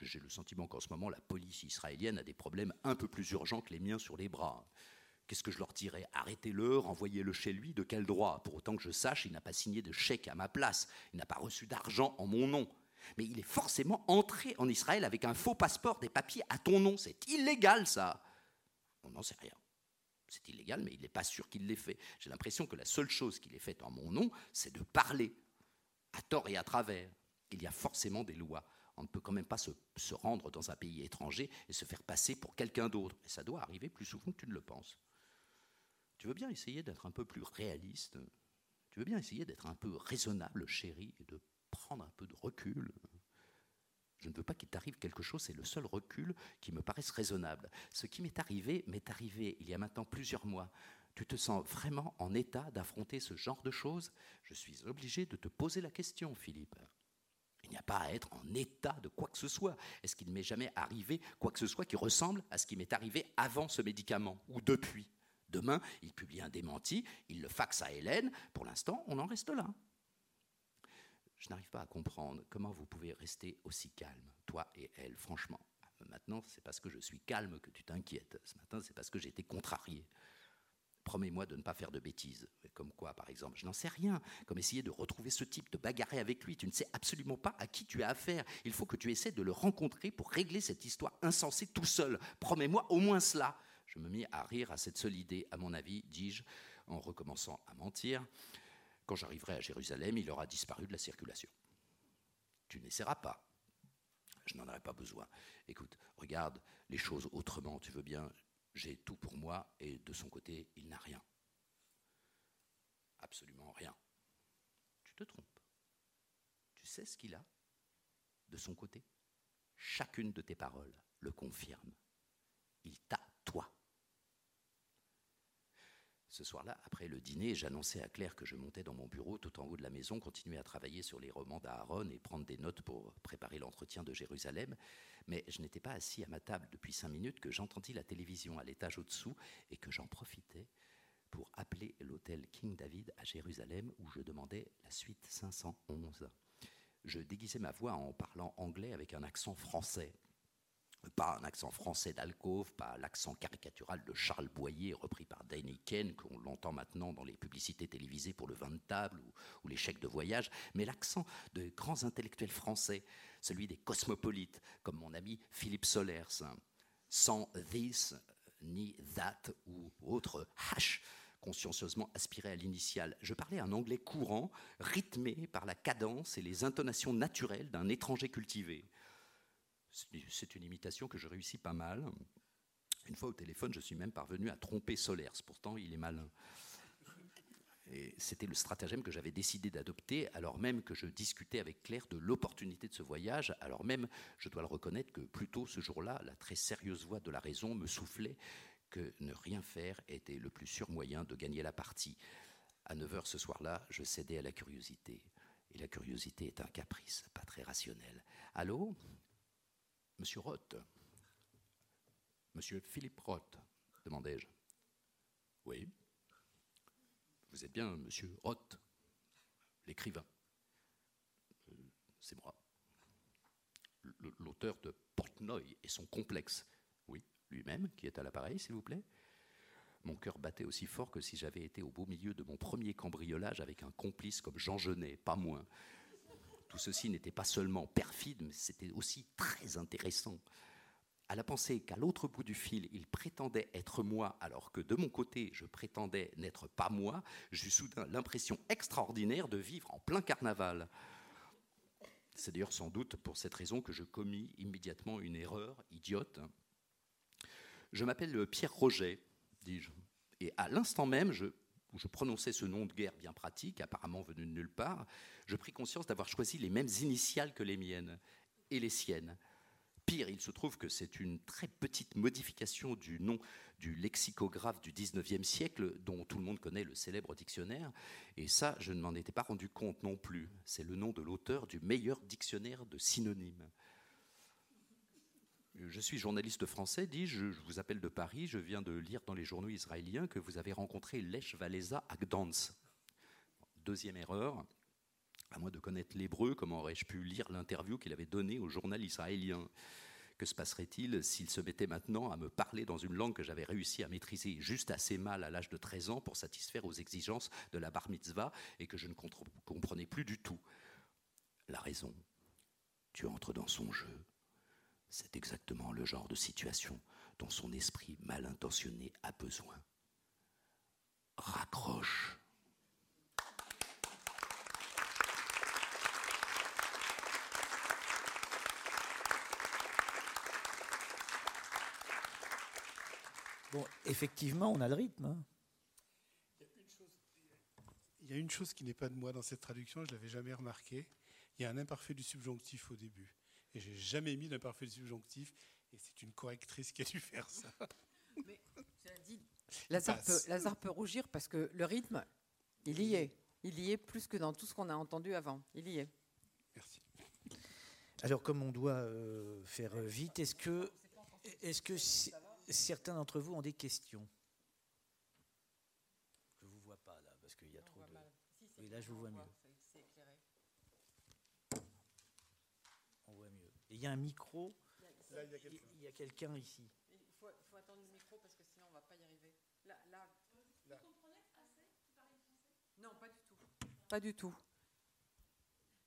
D: J'ai le sentiment qu'en ce moment, la police israélienne a des problèmes un peu plus urgents que les miens sur les bras. Qu'est-ce que je leur dirais? Arrêtez-le, renvoyez-le chez lui, de quel droit? Pour autant que je sache, il n'a pas signé de chèque à ma place, il n'a pas reçu d'argent en mon nom. Mais il est forcément entré en Israël avec un faux passeport, des papiers à ton nom. C'est illégal, ça. On n'en sait rien. C'est illégal, mais il n'est pas sûr qu'il l'ait fait. J'ai l'impression que la seule chose qu'il ait faite en mon nom, c'est de parler, à tort et à travers. Il y a forcément des lois. On ne peut quand même pas se, rendre dans un pays étranger et se faire passer pour quelqu'un d'autre. Et ça doit arriver plus souvent que tu ne le penses. Tu veux bien essayer d'être un peu plus réaliste Tu veux bien essayer d'être un peu raisonnable, chérie, et de prendre un peu de recul je ne veux pas qu'il t'arrive quelque chose, c'est le seul recul qui me paraisse raisonnable. Ce qui m'est arrivé m'est arrivé il y a maintenant plusieurs mois. Tu te sens vraiment en état d'affronter ce genre de choses? Je suis obligé de te poser la question, Philippe. Il n'y a pas à être en état de quoi que ce soit. Est-ce qu'il m'est jamais arrivé quoi que ce soit qui ressemble à ce qui m'est arrivé avant ce médicament ou depuis? Demain, il publie un démenti, il le faxe à Hélène. Pour l'instant, on en reste là. Je n'arrive pas à comprendre comment vous pouvez rester aussi calme, toi et elle, franchement. Maintenant, c'est parce que je suis calme que tu t'inquiètes. Ce matin, c'est parce que été contrarié. Promets-moi de ne pas faire de bêtises. Comme quoi, par exemple Je n'en sais rien. Comme essayer de retrouver ce type, de bagarrer avec lui. Tu ne sais absolument pas à qui tu as affaire. Il faut que tu essaies de le rencontrer pour régler cette histoire insensée tout seul. Promets-moi au moins cela. Je me mis à rire à cette seule idée, à mon avis, dis-je, en recommençant à mentir. Quand j'arriverai à Jérusalem, il aura disparu de la circulation. Tu n'essaieras pas. Je n'en aurai pas besoin. Écoute, regarde les choses autrement, tu veux bien. J'ai tout pour moi et de son côté, il n'a rien. Absolument rien. Tu te trompes. Tu sais ce qu'il a de son côté? Chacune de tes paroles le confirme. Il t'a Ce soir-là, après le dîner, j'annonçais à Claire que je montais dans mon bureau tout en haut de la maison, continuer à travailler sur les romans d'Aaron et prendre des notes pour préparer l'entretien de Jérusalem. Mais je n'étais pas assis à ma table depuis cinq minutes que j'entendis la télévision à l'étage au-dessous et que j'en profitais pour appeler l'hôtel King David à Jérusalem où je demandais la suite 511. Je déguisais ma voix en parlant anglais avec un accent français pas un accent français d'alcôve, pas l'accent caricatural de Charles Boyer repris par Ken, qu'on l'entend maintenant dans les publicités télévisées pour le vin de table ou, chèques de voyage, mais l'accent de grands intellectuels français, celui des cosmopolites, comme mon ami Philippe Solers. Sans this, ni that ou autre hash consciencieusement aspiré à l'initiale. Je parlais un anglais courant, rythmé par la cadence et les intonations naturelles d'un étranger cultivé. C'est une imitation que je réussis pas mal. Une fois au téléphone, je suis même parvenu à tromper Solers. Pourtant, il est malin. C'était le stratagème que j'avais décidé d'adopter, alors même que je discutais avec Claire de l'opportunité de ce voyage, alors même, je dois le reconnaître, que plutôt ce jour-là, la très sérieuse voix de la raison me soufflait que ne rien faire était le plus sûr moyen de gagner la partie. À 9 h ce soir-là, je cédais à la curiosité. Et la curiosité est un caprice, pas très rationnel. Allô? Monsieur Roth Monsieur Philippe Roth demandai-je. Oui. Vous êtes bien Monsieur Roth, l'écrivain. Euh, c'est moi. L'auteur de Portnoy et son complexe. Oui, lui-même, qui est à l'appareil, s'il vous plaît. Mon cœur battait aussi fort que si j'avais été au beau milieu de mon premier cambriolage avec un complice comme Jean Genet, pas moins. Tout ceci n'était pas seulement perfide, mais c'était aussi très intéressant. À la pensée qu'à l'autre bout du fil, il prétendait être moi, alors que de mon côté, je prétendais n'être pas moi, j'eus soudain l'impression extraordinaire de vivre en plein carnaval. C'est d'ailleurs sans doute pour cette raison que je commis immédiatement une erreur idiote. Je m'appelle Pierre Roget, dis-je. Et à l'instant même où je prononçais ce nom de guerre bien pratique, apparemment venu de nulle part, je pris conscience d'avoir choisi les mêmes initiales que les miennes et les siennes. Pire, il se trouve que c'est une très petite modification du nom du lexicographe du 19e siècle, dont tout le monde connaît le célèbre dictionnaire. Et ça, je ne m'en étais pas rendu compte non plus. C'est le nom de l'auteur du meilleur dictionnaire de synonymes. Je suis journaliste français, dis-je, je vous appelle de Paris, je viens de lire dans les journaux israéliens que vous avez rencontré Lech Walesa à Gdansk. Deuxième erreur, à moins de connaître l'hébreu, comment aurais-je pu lire l'interview qu'il avait donnée au journal israélien? Que se passerait-il s'il se mettait maintenant à me parler dans une langue que j'avais réussi à maîtriser juste assez mal à l'âge de 13 ans pour satisfaire aux exigences de la bar mitzvah et que je ne comprenais plus du tout? La raison, tu entres dans son jeu c'est exactement le genre de situation dont son esprit mal intentionné a besoin. Raccroche.
A: Bon, effectivement, on a le rythme. Hein.
C: Il y a une chose qui n'est pas de moi dans cette traduction, je ne l'avais jamais remarqué. Il y a un imparfait du subjonctif au début. Et j'ai jamais mis d'imparfait subjonctif. Et c'est une correctrice qui a dû faire ça.
B: Mais dit, Lazare peut, rougir parce que le rythme, il y est. Il y est plus que dans tout ce qu'on a entendu avant. Il y est.
C: Merci.
A: Alors, comme on doit euh, faire vite, est-ce que, est-ce que certains d'entre vous ont des questions? Je ne vous vois pas là, parce qu'il y a trop de. Oui, là, je vous vois mieux. il y a un micro. il y a quelqu'un ici.
B: Il faut, attendre le micro parce que sinon on ne va pas y arriver. Là, là. Vous comprenez assez français Non, pas du tout. Pas du tout.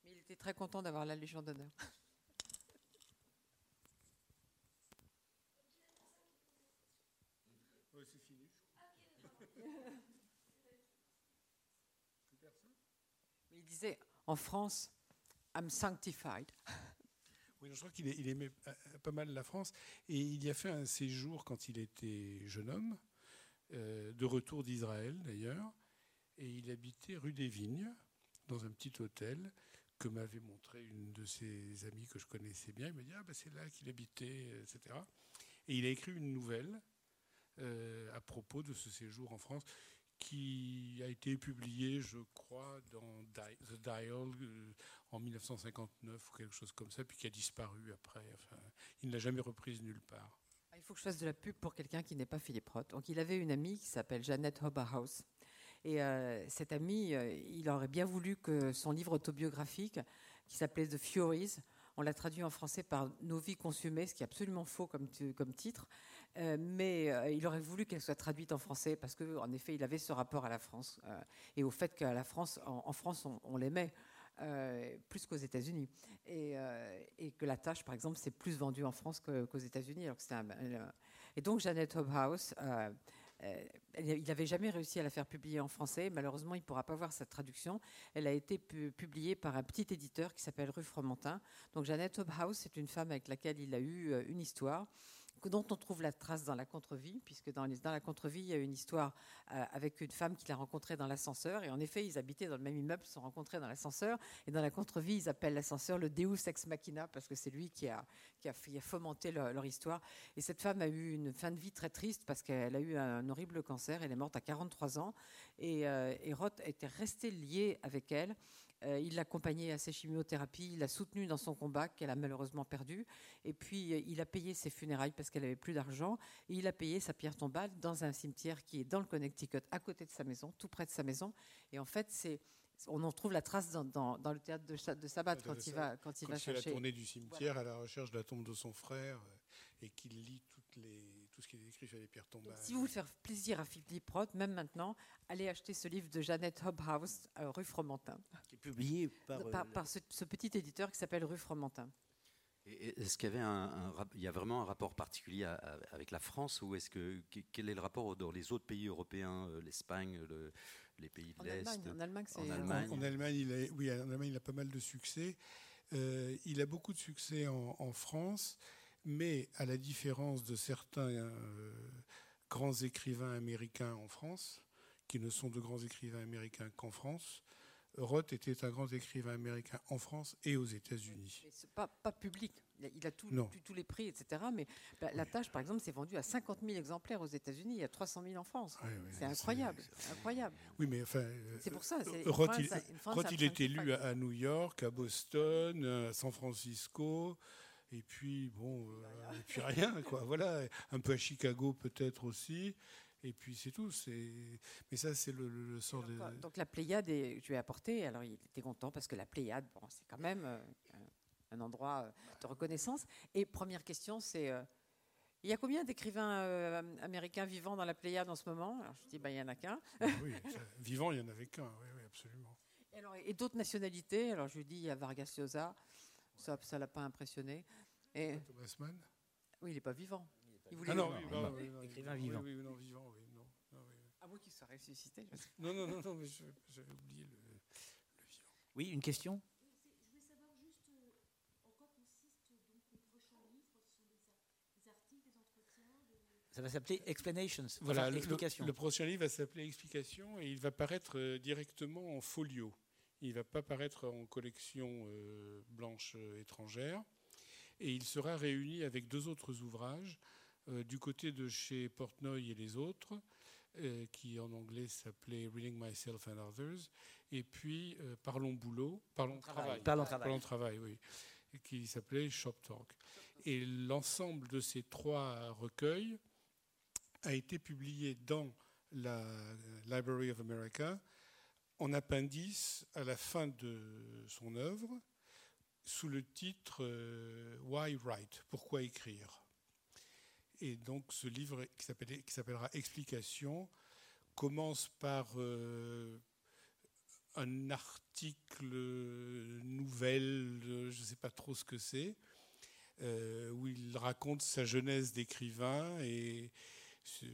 B: Mais il était très content d'avoir la Légion d'honneur.
C: c'est fini.
B: Mais il disait en France, I'm sanctified.
C: Je crois qu'il aimait euh, pas mal la France. Et il y a fait un séjour quand il était jeune homme, euh, de retour d'Israël d'ailleurs. Et il habitait rue des Vignes, dans un petit hôtel que m'avait montré une de ses amies que je connaissais bien. Il m'a dit Ah, ben c'est là qu'il habitait, etc. Et il a écrit une nouvelle euh, à propos de ce séjour en France qui a été publié, je crois, dans The Dial euh, en 1959 ou quelque chose comme ça, puis qui a disparu après. Enfin, il ne l'a jamais reprise nulle part.
B: Il faut que je fasse de la pub pour quelqu'un qui n'est pas Philippe Roth. Donc, il avait une amie qui s'appelle Jeannette Hoberhaus. Et euh, cette amie, euh, il aurait bien voulu que son livre autobiographique, qui s'appelait The Furies, on l'a traduit en français par Nos vies consumées, ce qui est absolument faux comme titre. Euh, mais euh, il aurait voulu qu'elle soit traduite en français parce qu'en effet, il avait ce rapport à la France euh, et au fait qu'à la France, en, France, on, l'aimait. plus qu'aux États-Unis. Et, que la tâche, par exemple, c'est plus vendu en France qu'aux États-Unis. Et donc Jeannette Hobhouse, il n'avait jamais réussi à la faire publier en français. Malheureusement, il ne pourra pas voir sa traduction. Elle a été publiée par un petit éditeur qui s'appelle Rue Fromentin. Donc Jeannette Hobhouse, c'est une femme avec laquelle il a eu une histoire dont on trouve la trace dans la contre-vie, puisque dans, dans, la contre-vie, il y a une histoire euh, avec une femme qu'il a rencontrée dans l'ascenseur. Et en effet, ils habitaient dans le même immeuble, se sont rencontrés dans l'ascenseur. Et dans la contre-vie, ils appellent l'ascenseur le Deus ex machina, parce que c'est lui qui a, qui a, fomenté leur, histoire. Et cette femme a eu une fin de vie très triste, parce qu'elle a eu un horrible cancer. Elle est morte à 43 ans. Et, euh, et Roth était resté lié avec elle. Euh, il l'accompagnait à ses chimiothérapies, il l'a soutenue dans son combat qu'elle a malheureusement perdu. Et puis, euh, il a payé ses funérailles parce qu'elle avait plus d'argent. Et il a payé sa pierre tombale dans un cimetière qui est dans le Connecticut, à côté de sa maison, tout près de sa maison. Et en fait, c'est on en trouve la trace dans, le théâtre de, de Sabbat quand il va quand il va chercher.
C: la tournée du cimetière à la recherche de la tombe de son frère euh, et qu'il lit toutes les, tout ce qui est écrit sur les pierres tombales.
B: si vous voulez faire plaisir à Philippe Roth, même maintenant, allez acheter ce livre de Jeannette Hobhouse, rue Fromentin.
A: Qui est publié par,
B: par, euh, ce, petit éditeur qui s'appelle Rue Fromentin.
D: Est-ce qu'il y avait un, il y a vraiment un rapport particulier avec la France ou est-ce que quel est le rapport dans les autres pays européens, euh, l'Espagne, les pays de l'Est?
B: En Allemagne,
C: en Allemagne, en, Allemagne, il a, oui, en Allemagne, il a pas mal de succès. Euh, il a beaucoup de succès en, France, mais à la différence de certains euh, grands écrivains américains en France, qui ne sont de grands écrivains américains qu'en France, Roth était un grand écrivain américain en France et aux États-Unis.
B: Pas, pas public. Il a tout, tous les prix, etc. Mais la, tâche, par exemple, s'est vendue à 50 000 exemplaires aux États-Unis. Il y a 300 000 en France. c'est incroyable. incroyable.
C: Oui, mais enfin.
B: C'est pour ça.
C: Roth, il, Roth, il est élu à New York, à Boston, à San Francisco. Et puis, bon, euh, et puis rien, quoi. Voilà. Un peu à Chicago, peut-être aussi. Et puis c'est tout. Mais ça, c'est le, sort
B: de. Donc la Pléiade, je lui ai apporté. Alors il était content parce que la Pléiade, bon, c'est quand même euh, un endroit euh, de reconnaissance. Et première question, c'est. Euh, il y a combien d'écrivains américains vivants dans la Pléiade en ce moment? Alors je dis, ben, il n'y en a qu'un.
C: oui, vivant, il n'y en avait qu'un, oui, oui, absolument.
B: Et, alors, et d'autres nationalités? Alors je lui dis, il y a Vargas Llosa, ça ne l'a pas impressionné. Et...
C: Thomas Mann?
B: Oui, il n'est pas vivant.
C: Il voulait ah non, oui, oui, écrivain vivant. Oui, non, vivant, oui, non.
B: non oui. À moins qu'il soit ressuscité.
C: Non, non, non, non, mais j'avais oublié le, le, vivant.
A: Oui, une question?
E: Je voulais savoir juste euh, en quoi consiste donc le prochain livre. Ce sont des, des articles, des entretiens
A: Ça va s'appeler Explanations.
C: Voilà, enfin, le, le, prochain livre va s'appeler Explications et il va paraître euh, directement en folio. Il ne va pas paraître en collection euh, blanche euh, étrangère. Et il sera réuni avec deux autres ouvrages euh, du côté de chez Portnoy et les autres, euh, qui en anglais s'appelait Reading Myself and Others, et puis Parlons boulot, Parlons travail,
A: Parlons travail, Parlons
C: travail oui, qui s'appelait Shop Talk. Et l'ensemble de ces trois recueils a été publié dans la Library of America en appendice à la fin de son œuvre sous le titre Why Write? Pourquoi écrire? Et donc ce livre qui, s'appellera Explication commence par euh, un article nouvelle, je ne sais pas trop ce que c'est, euh, où il raconte sa jeunesse d'écrivain et je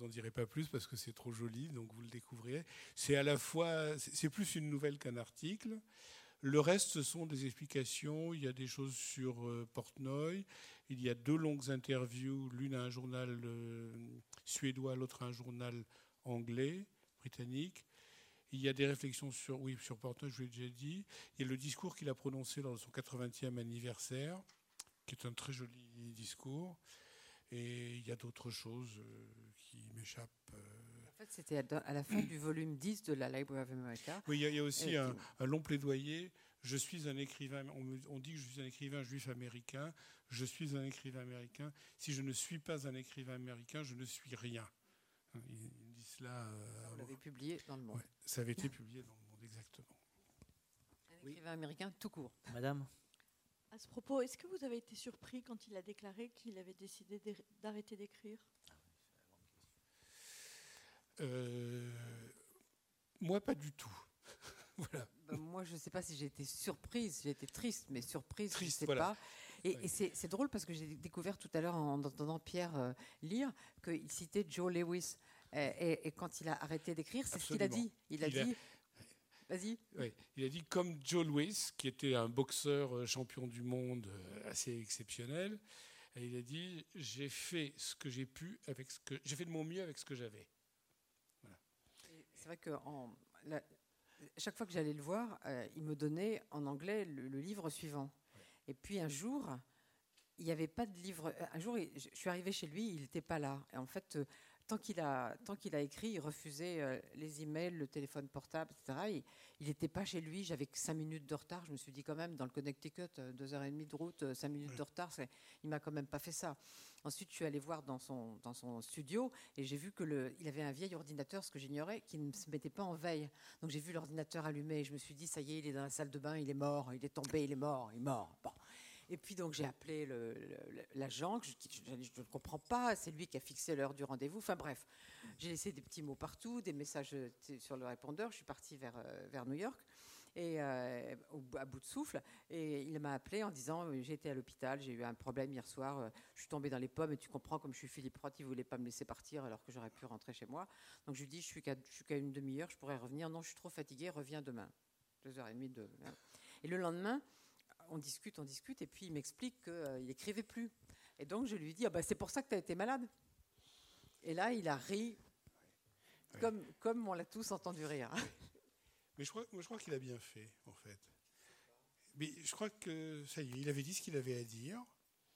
C: vous en dirai pas plus parce que c'est trop joli, donc vous le découvrirez. C'est à la fois, c'est plus une nouvelle qu'un article. Le reste, ce sont des explications. Il y a des choses sur euh, Portnoy. Il y a deux longues interviews, l'une à un journal euh, suédois, l'autre à un journal anglais, britannique. Il y a des réflexions sur, oui, sur Portnoy, je vous l'ai déjà dit. Il y a le discours qu'il a prononcé lors de son 80e anniversaire, qui est un très joli discours. Et il y a d'autres choses euh, qui m'échappent.
B: En fait, c'était à la fin du volume 10 de la Library of America.
C: Oui, il y a, aussi un, long plaidoyer. Je suis un écrivain, on, dit que je suis un écrivain juif américain. Je suis un écrivain américain. Si je ne suis pas un écrivain américain, je ne suis rien. Il dit cela.
B: Euh, Vous l'avez publié dans le monde.
C: ça avait été publié dans le monde, exactement.
B: Un écrivain américain tout court.
A: Madame
E: à ce propos, est-ce que vous avez été surpris quand il a déclaré qu'il avait décidé d'arrêter d'écrire?
C: Euh, Moi, pas du tout.
B: voilà. Ben, moi, je ne sais pas si j'ai été surprise, j'ai été triste, mais surprise, triste, je ne sais pas. Et, et c'est drôle parce que j'ai découvert tout à l'heure en entendant Pierre euh, lire qu'il citait Joe Lewis. Et, et- et quand il a arrêté d'écrire, c'est ce qu'il a dit. Il a
C: Il a-
B: dit. Vas-y.
C: Oui, il a dit comme Joe Louis, qui était un boxeur euh, champion du monde euh, assez exceptionnel, et il a dit j'ai fait ce que j'ai pu avec ce que j'ai fait de mon mieux avec ce que j'avais.
B: C'est vrai que chaque fois que j'allais le voir, euh, il me donnait en anglais le, livre suivant. Et puis un jour, il n'y avait pas de livre. euh, Un jour, je suis arrivée chez lui, il n'était pas là. Et en fait, euh, tant qu'il a, tant qu'il a écrit, il refusait euh, les emails, le téléphone portable, etc. Et il n'était pas chez lui. J'avais cinq minutes de retard. Je me suis dit quand même, dans le Connecticut, euh, deux heures et demie de route, euh, cinq minutes de retard, il m'a quand même pas fait ça. Ensuite, je suis allée voir dans son, dans son studio et j'ai vu que le, il avait un vieil ordinateur, ce que j'ignorais, qui ne se mettait pas en veille. Donc j'ai vu l'ordinateur allumé et je me suis dit, ça y est, il est dans la salle de bain, il est mort, il est tombé, il est mort, il est mort. Bon. Et puis donc j'ai appelé l'agent, je je ne comprends pas, c'est lui qui a fixé l'heure du rendez-vous. Enfin bref, j'ai laissé des petits mots partout, des messages euh, sur le répondeur. Je suis partie vers, euh, New York. Et euh, à bout de souffle, et il m'a appelé en disant j'ai été à l'hôpital, j'ai eu un problème hier soir, je suis tombée dans les pommes et tu comprends comme je suis Philippe Roth, il voulait pas me laisser partir alors que j'aurais pu rentrer chez moi. Donc je lui dis je suis qu'à une demi-heure, je pourrais revenir. Non, je suis trop fatiguée, reviens demain. Deux heures et demie de. Et le lendemain, on discute, on discute, et puis il m'explique qu'il n'écrivait plus. Et donc je lui dis ah bah, c'est pour ça que tu as été malade. Et là, il a ri, comme, comme on l'a tous entendu rire.
C: Mais je crois, moi, je crois qu'il a bien fait, en fait. Mais je crois que ça y est, il avait dit ce qu'il avait à dire.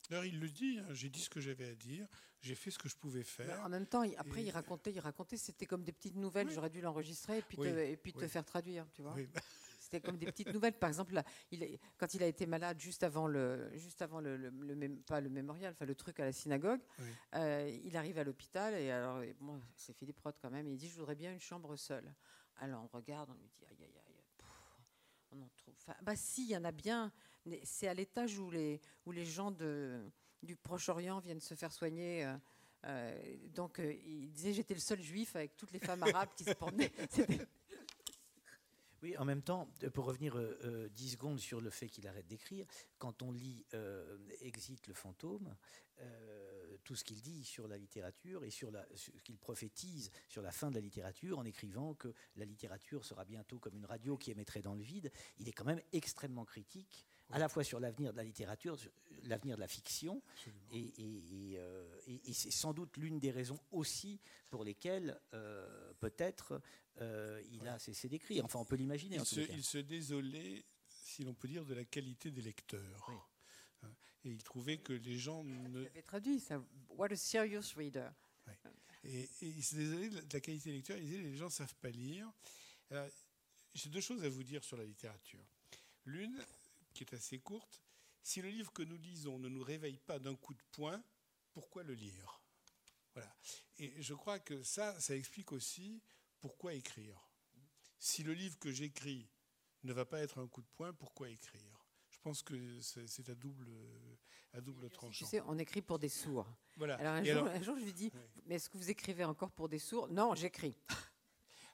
C: D'ailleurs, il le dit, hein, j'ai dit ce que j'avais à dire, j'ai fait ce que je pouvais
B: Mais
C: faire.
B: en même temps, après,
C: Et-
B: il racontait, il racontait, c'était comme des petites nouvelles.
C: Oui.
B: J'aurais dû l'enregistrer et puis,
C: Oui,
B: te, et puis te faire traduire, tu vois. C'était comme des petites nouvelles. Par exemple, là, il est- quand il a été malade juste avant le, juste avant le, le- le mém- pas le mémorial, enfin le truc à la synagogue,
C: Oui.
B: euh, il arrive à l'hôpital et alors, et bon, c'est Philippe Roth quand même. Et il dit, je voudrais bien une chambre seule. Alors on regarde, on lui dit, aïe aïe aïe. pff, On en trouve. Enfin, bah si, il y en a bien. C'est à l'étage où les, où les gens de, du Proche-Orient viennent se faire soigner. euh, euh, donc, euh, il disait j'étais le seul juif avec toutes les femmes arabes qui se promenaient.
A: Oui, en même temps, euh, pour revenir euh, euh, 10 secondes sur le fait qu'il arrête d'écrire, quand on lit euh, Exit le fantôme, euh, tout ce qu'il dit sur la littérature et sur ce qu'il prophétise sur la fin de la littérature en écrivant que la littérature sera bientôt comme une radio qui émettrait dans le vide, il est quand même extrêmement critique, à la fois sur l'avenir de la littérature, l'avenir de la fiction, et, et- et, euh, et- et c'est sans doute l'une des raisons aussi pour lesquelles euh, peut-être euh, il a cessé d'écrire. Enfin, on peut l'imaginer.
C: Il se, il désolait, si l'on peut dire, de la qualité des lecteurs.
A: Oui.
C: Et il trouvait que les gens ne,
B: Il avait traduit ça. What a serious reader.
C: Et, et il se désolait de la- qualité des lecteurs. Il disait les gens ne savent pas lire. J'ai deux choses à vous dire sur la littérature. L'une, qui est assez courte, si le livre que nous lisons ne nous réveille pas d'un coup de poing, pourquoi le lire? Voilà. Et je crois que ça, ça explique aussi pourquoi écrire. Si le livre que j'écris ne va pas être un coup de poing, pourquoi écrire? Je pense que c'est à double, à double
B: Tu
C: tranchant.
B: sais, on écrit pour des sourds.
C: Voilà.
B: Alors un,
C: Et
B: jour,
C: alors-
B: un jour, je lui dis,
C: Oui.
B: mais est-ce que vous écrivez encore pour des sourds? Non, j'écris.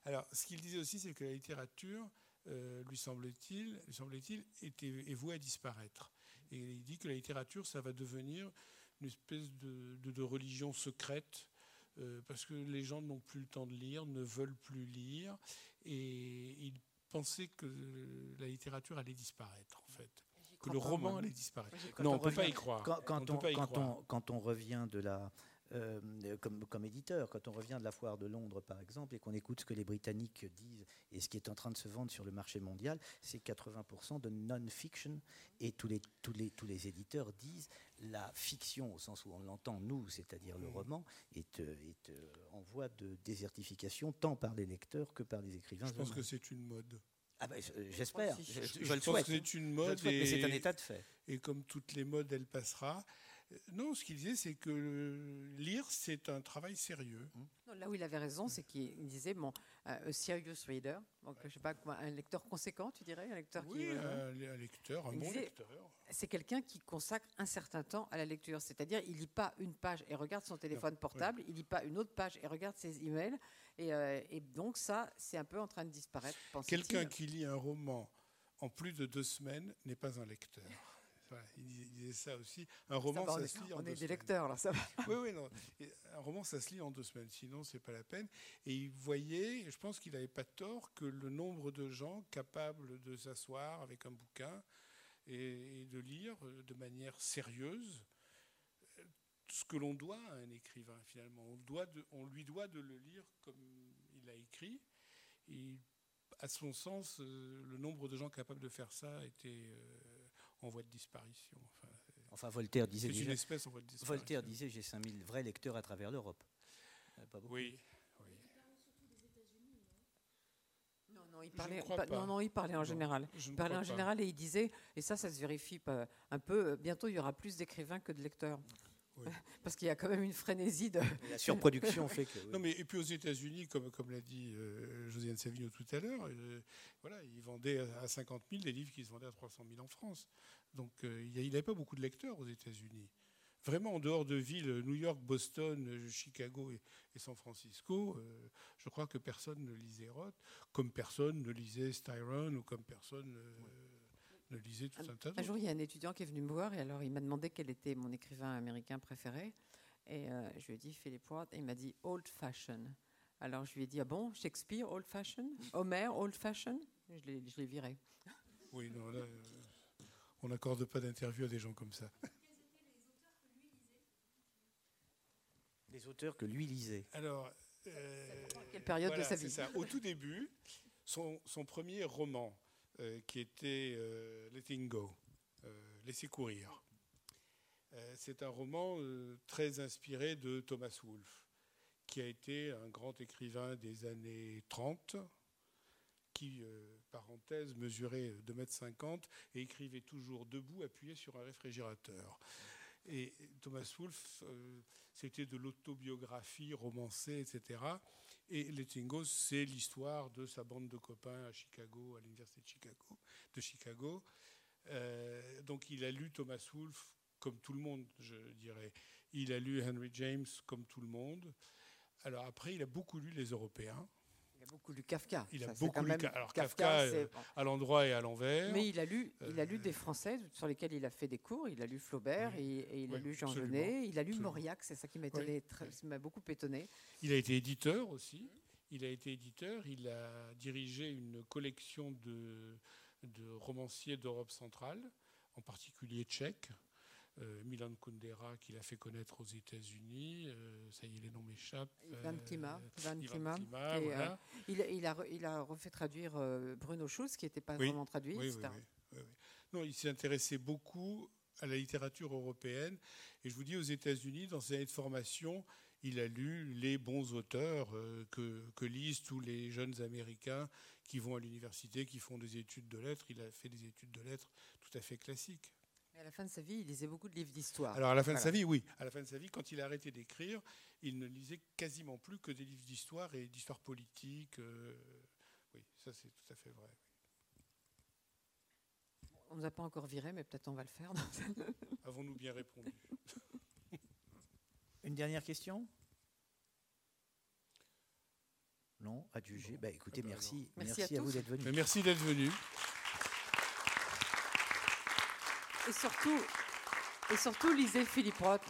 C: Alors, ce qu'il disait aussi, c'est que la littérature, euh, lui semble-t-il, lui semble-t-il, était est vouée à disparaître. Et il dit que la littérature, ça va devenir une espèce de, de- de religion secrète, euh, parce que les gens n'ont plus le temps de lire, ne veulent plus lire, et il pensait que la littérature allait disparaître, en fait, que le roman allait disparaître.
A: Quand
C: non,
A: on
C: ne peut pas y croire.
A: Quand,
C: on
A: quand
C: ne peut
A: on,
C: pas y
A: quand,
C: croire.
A: on, quand on revient de la. Euh, comme, comme éditeur, quand on revient de la foire de Londres, par exemple, et qu'on écoute ce que les Britanniques disent et ce qui est en train de se vendre sur le marché mondial, c'est 80% de non-fiction. Et tous les, tous, les, tous les éditeurs disent la fiction, au sens où on l'entend, nous, c'est-à-dire le roman, est, euh, est euh, en voie de désertification, tant par les lecteurs que par les écrivains.
C: Je pense que c'est une mode.
A: Ah ben, euh, J'espère, je, je-
C: Je
A: je le
C: pense
A: souhaite.
C: que c'est une mode.
A: souhaite, mais c'est un
C: et-
A: état de fait.
C: et comme toutes les modes, elle passera. Non, ce qu'il disait, c'est que lire, c'est un travail sérieux.
B: Non, là où il avait raison, c'est qu'il disait, bon, euh, a serious reader, donc je sais pas, un lecteur conséquent, tu dirais, un lecteur
C: Oui,
B: qui... euh,
C: un, lecteur, un
B: Il
C: bon
B: disait-
C: lecteur.
B: c'est quelqu'un qui consacre un certain temps à la lecture. C'est-à-dire, il lit pas une page et regarde son téléphone portable, il lit pas une autre page et regarde ses emails. Et, euh, et donc, ça, c'est un peu en train de disparaître.
C: Quelqu'un qui lit un roman en plus de deux semaines n'est pas un lecteur. Voilà, il, disait, ça aussi. Un roman,
B: Ça va,
C: ça,
B: on
C: se lit en
B: on
C: deux
B: est des
C: semaines.
B: lecteurs, là, ça va.
C: Oui, oui, non. Un roman, ça se lit en deux semaines, sinon c'est pas la peine. Et il voyait, je pense qu'il n'avait pas tort, que le nombre de gens capables de s'asseoir avec un bouquin et, et de lire de manière sérieuse euh, ce que l'on doit à un écrivain, finalement. On, doit de- on lui doit de le lire comme il a écrit. Et à son sens, euh, le nombre de gens capables de faire ça était euh, en voie de disparition. Enfin,
A: Enfin, Voltaire disait
C: c'est une
A: déjà.
C: espèce en voie de disparition.
A: Voltaire disait j'ai 5000 vrais lecteurs à travers l'Europe. Euh, Pas beaucoup.
C: Oui, oui.
B: Non, non, il parlait, pas- non, non, il parlait en
C: Non,
B: général. Il parlait en
C: pas.
B: général et il disait, et ça, ça se vérifie pas- un peu, euh, bientôt il y aura plus d'écrivains que de lecteurs.
C: Oui.
B: Parce qu'il y a quand même une frénésie de.
A: La surproduction fait que. oui.
C: Non, mais et puis aux États-Unis, comme, comme l'a dit euh, Josiane Savigno tout à l'heure, euh, voilà, ils vendaient à 50 000 des livres qui se vendaient à 300 000 en France. Donc euh, il n'avait pas beaucoup de lecteurs aux États-Unis. Vraiment, en dehors de villes, New York, Boston, euh, Chicago et, et San Francisco, je crois que personne ne lisait Roth, comme personne ne lisait Styron ou comme personne euh, ne lisait tout un tas
B: Un
C: d'autres.
B: jour, il y a un étudiant qui est venu me voir et alors il m'a demandé quel était mon écrivain américain préféré. Et euh, je lui ai dit Philip Roth et il m'a dit Old Fashion. Alors je lui ai dit Ah bon, Shakespeare, Old Fashion? Homer, Old Fashion? Je l'ai viré.
C: Oui, non, là, euh, on n'accorde pas d'interview à des gens comme ça.
A: Les auteurs que lui lisait?
C: Alors, euh,
B: quelle période de sa
C: c'est
B: vie.
C: ça. Au tout début, son, son premier roman, euh, qui était euh, Letting Go, euh, Laisser courir, c'est un roman très inspiré de Thomas Wolfe, qui a été un grand écrivain des années 30, qui, parenthèse, mesurait 2,50 m et écrivait toujours debout, appuyé sur un réfrigérateur. Et Thomas Wolfe, c'était de l'autobiographie romancée, etc. Et Letting c'est l'histoire de sa bande de copains à Chicago, à l'université de Chicago. Euh, donc il a lu Thomas Wolfe comme tout le monde, je dirais. Il a lu Henry James comme tout le monde. Alors après, il a beaucoup lu les Européens,
B: beaucoup lu Kafka.
C: Il a
B: Ça,
C: beaucoup lu alors, Kafka, euh, à l'endroit et à l'envers.
B: Mais il a lu, il a lu
C: Euh,
B: des Français sur lesquels il a fait des cours. Il a lu Flaubert
C: Oui.
B: et, et il a lu Jean
C: absolument,
B: Genet. Il a lu
C: absolument.
B: Mauriac. C'est ça qui m'a étonné, très-
C: oui.
B: qui m'a beaucoup étonné.
C: Il a été éditeur aussi. Il a été éditeur. Il a dirigé une collection de, de romanciers d'Europe centrale, en particulier tchèques. Euh, Milan Kundera, qu'il a fait connaître aux États-Unis. euh, ça y est, les noms m'échappent.
B: Ivan
C: Euh,
B: Klima. Ivan Klima.
C: Klima,
B: Et,
C: voilà.
B: il, a- il a, re- il a refait traduire Bruno Schulz, qui n'était pas
C: Oui.
B: vraiment traduit.
C: Oui, oui,
B: un-.
C: Non, il s'est intéressé beaucoup à la littérature européenne. Et je vous dis, aux États-Unis, dans ses années de formation, il a lu les bons auteurs que, que lisent tous les jeunes Américains qui vont à l'université, qui font des études de lettres. Il a fait des études de lettres tout à fait classiques.
B: À la fin de sa vie, il lisait beaucoup de livres d'histoire.
C: Alors à la fin de sa vie, oui. À la fin de sa vie, quand il a arrêté d'écrire, il ne lisait quasiment plus que des livres d'histoire et d'histoire politique. euh, oui, ça c'est tout à fait vrai.
B: On ne nous a pas encore viré, mais peut-être on va le faire.
C: Avons-nous bien répondu?
A: Une dernière question? Non, adjugé. Bah, écoutez,
C: Ah bah
A: merci.
B: Merci à
A: à, vous d'être venus.
C: Mais Merci d'être venu.
B: Et surtout, et lisez Philippe Roth.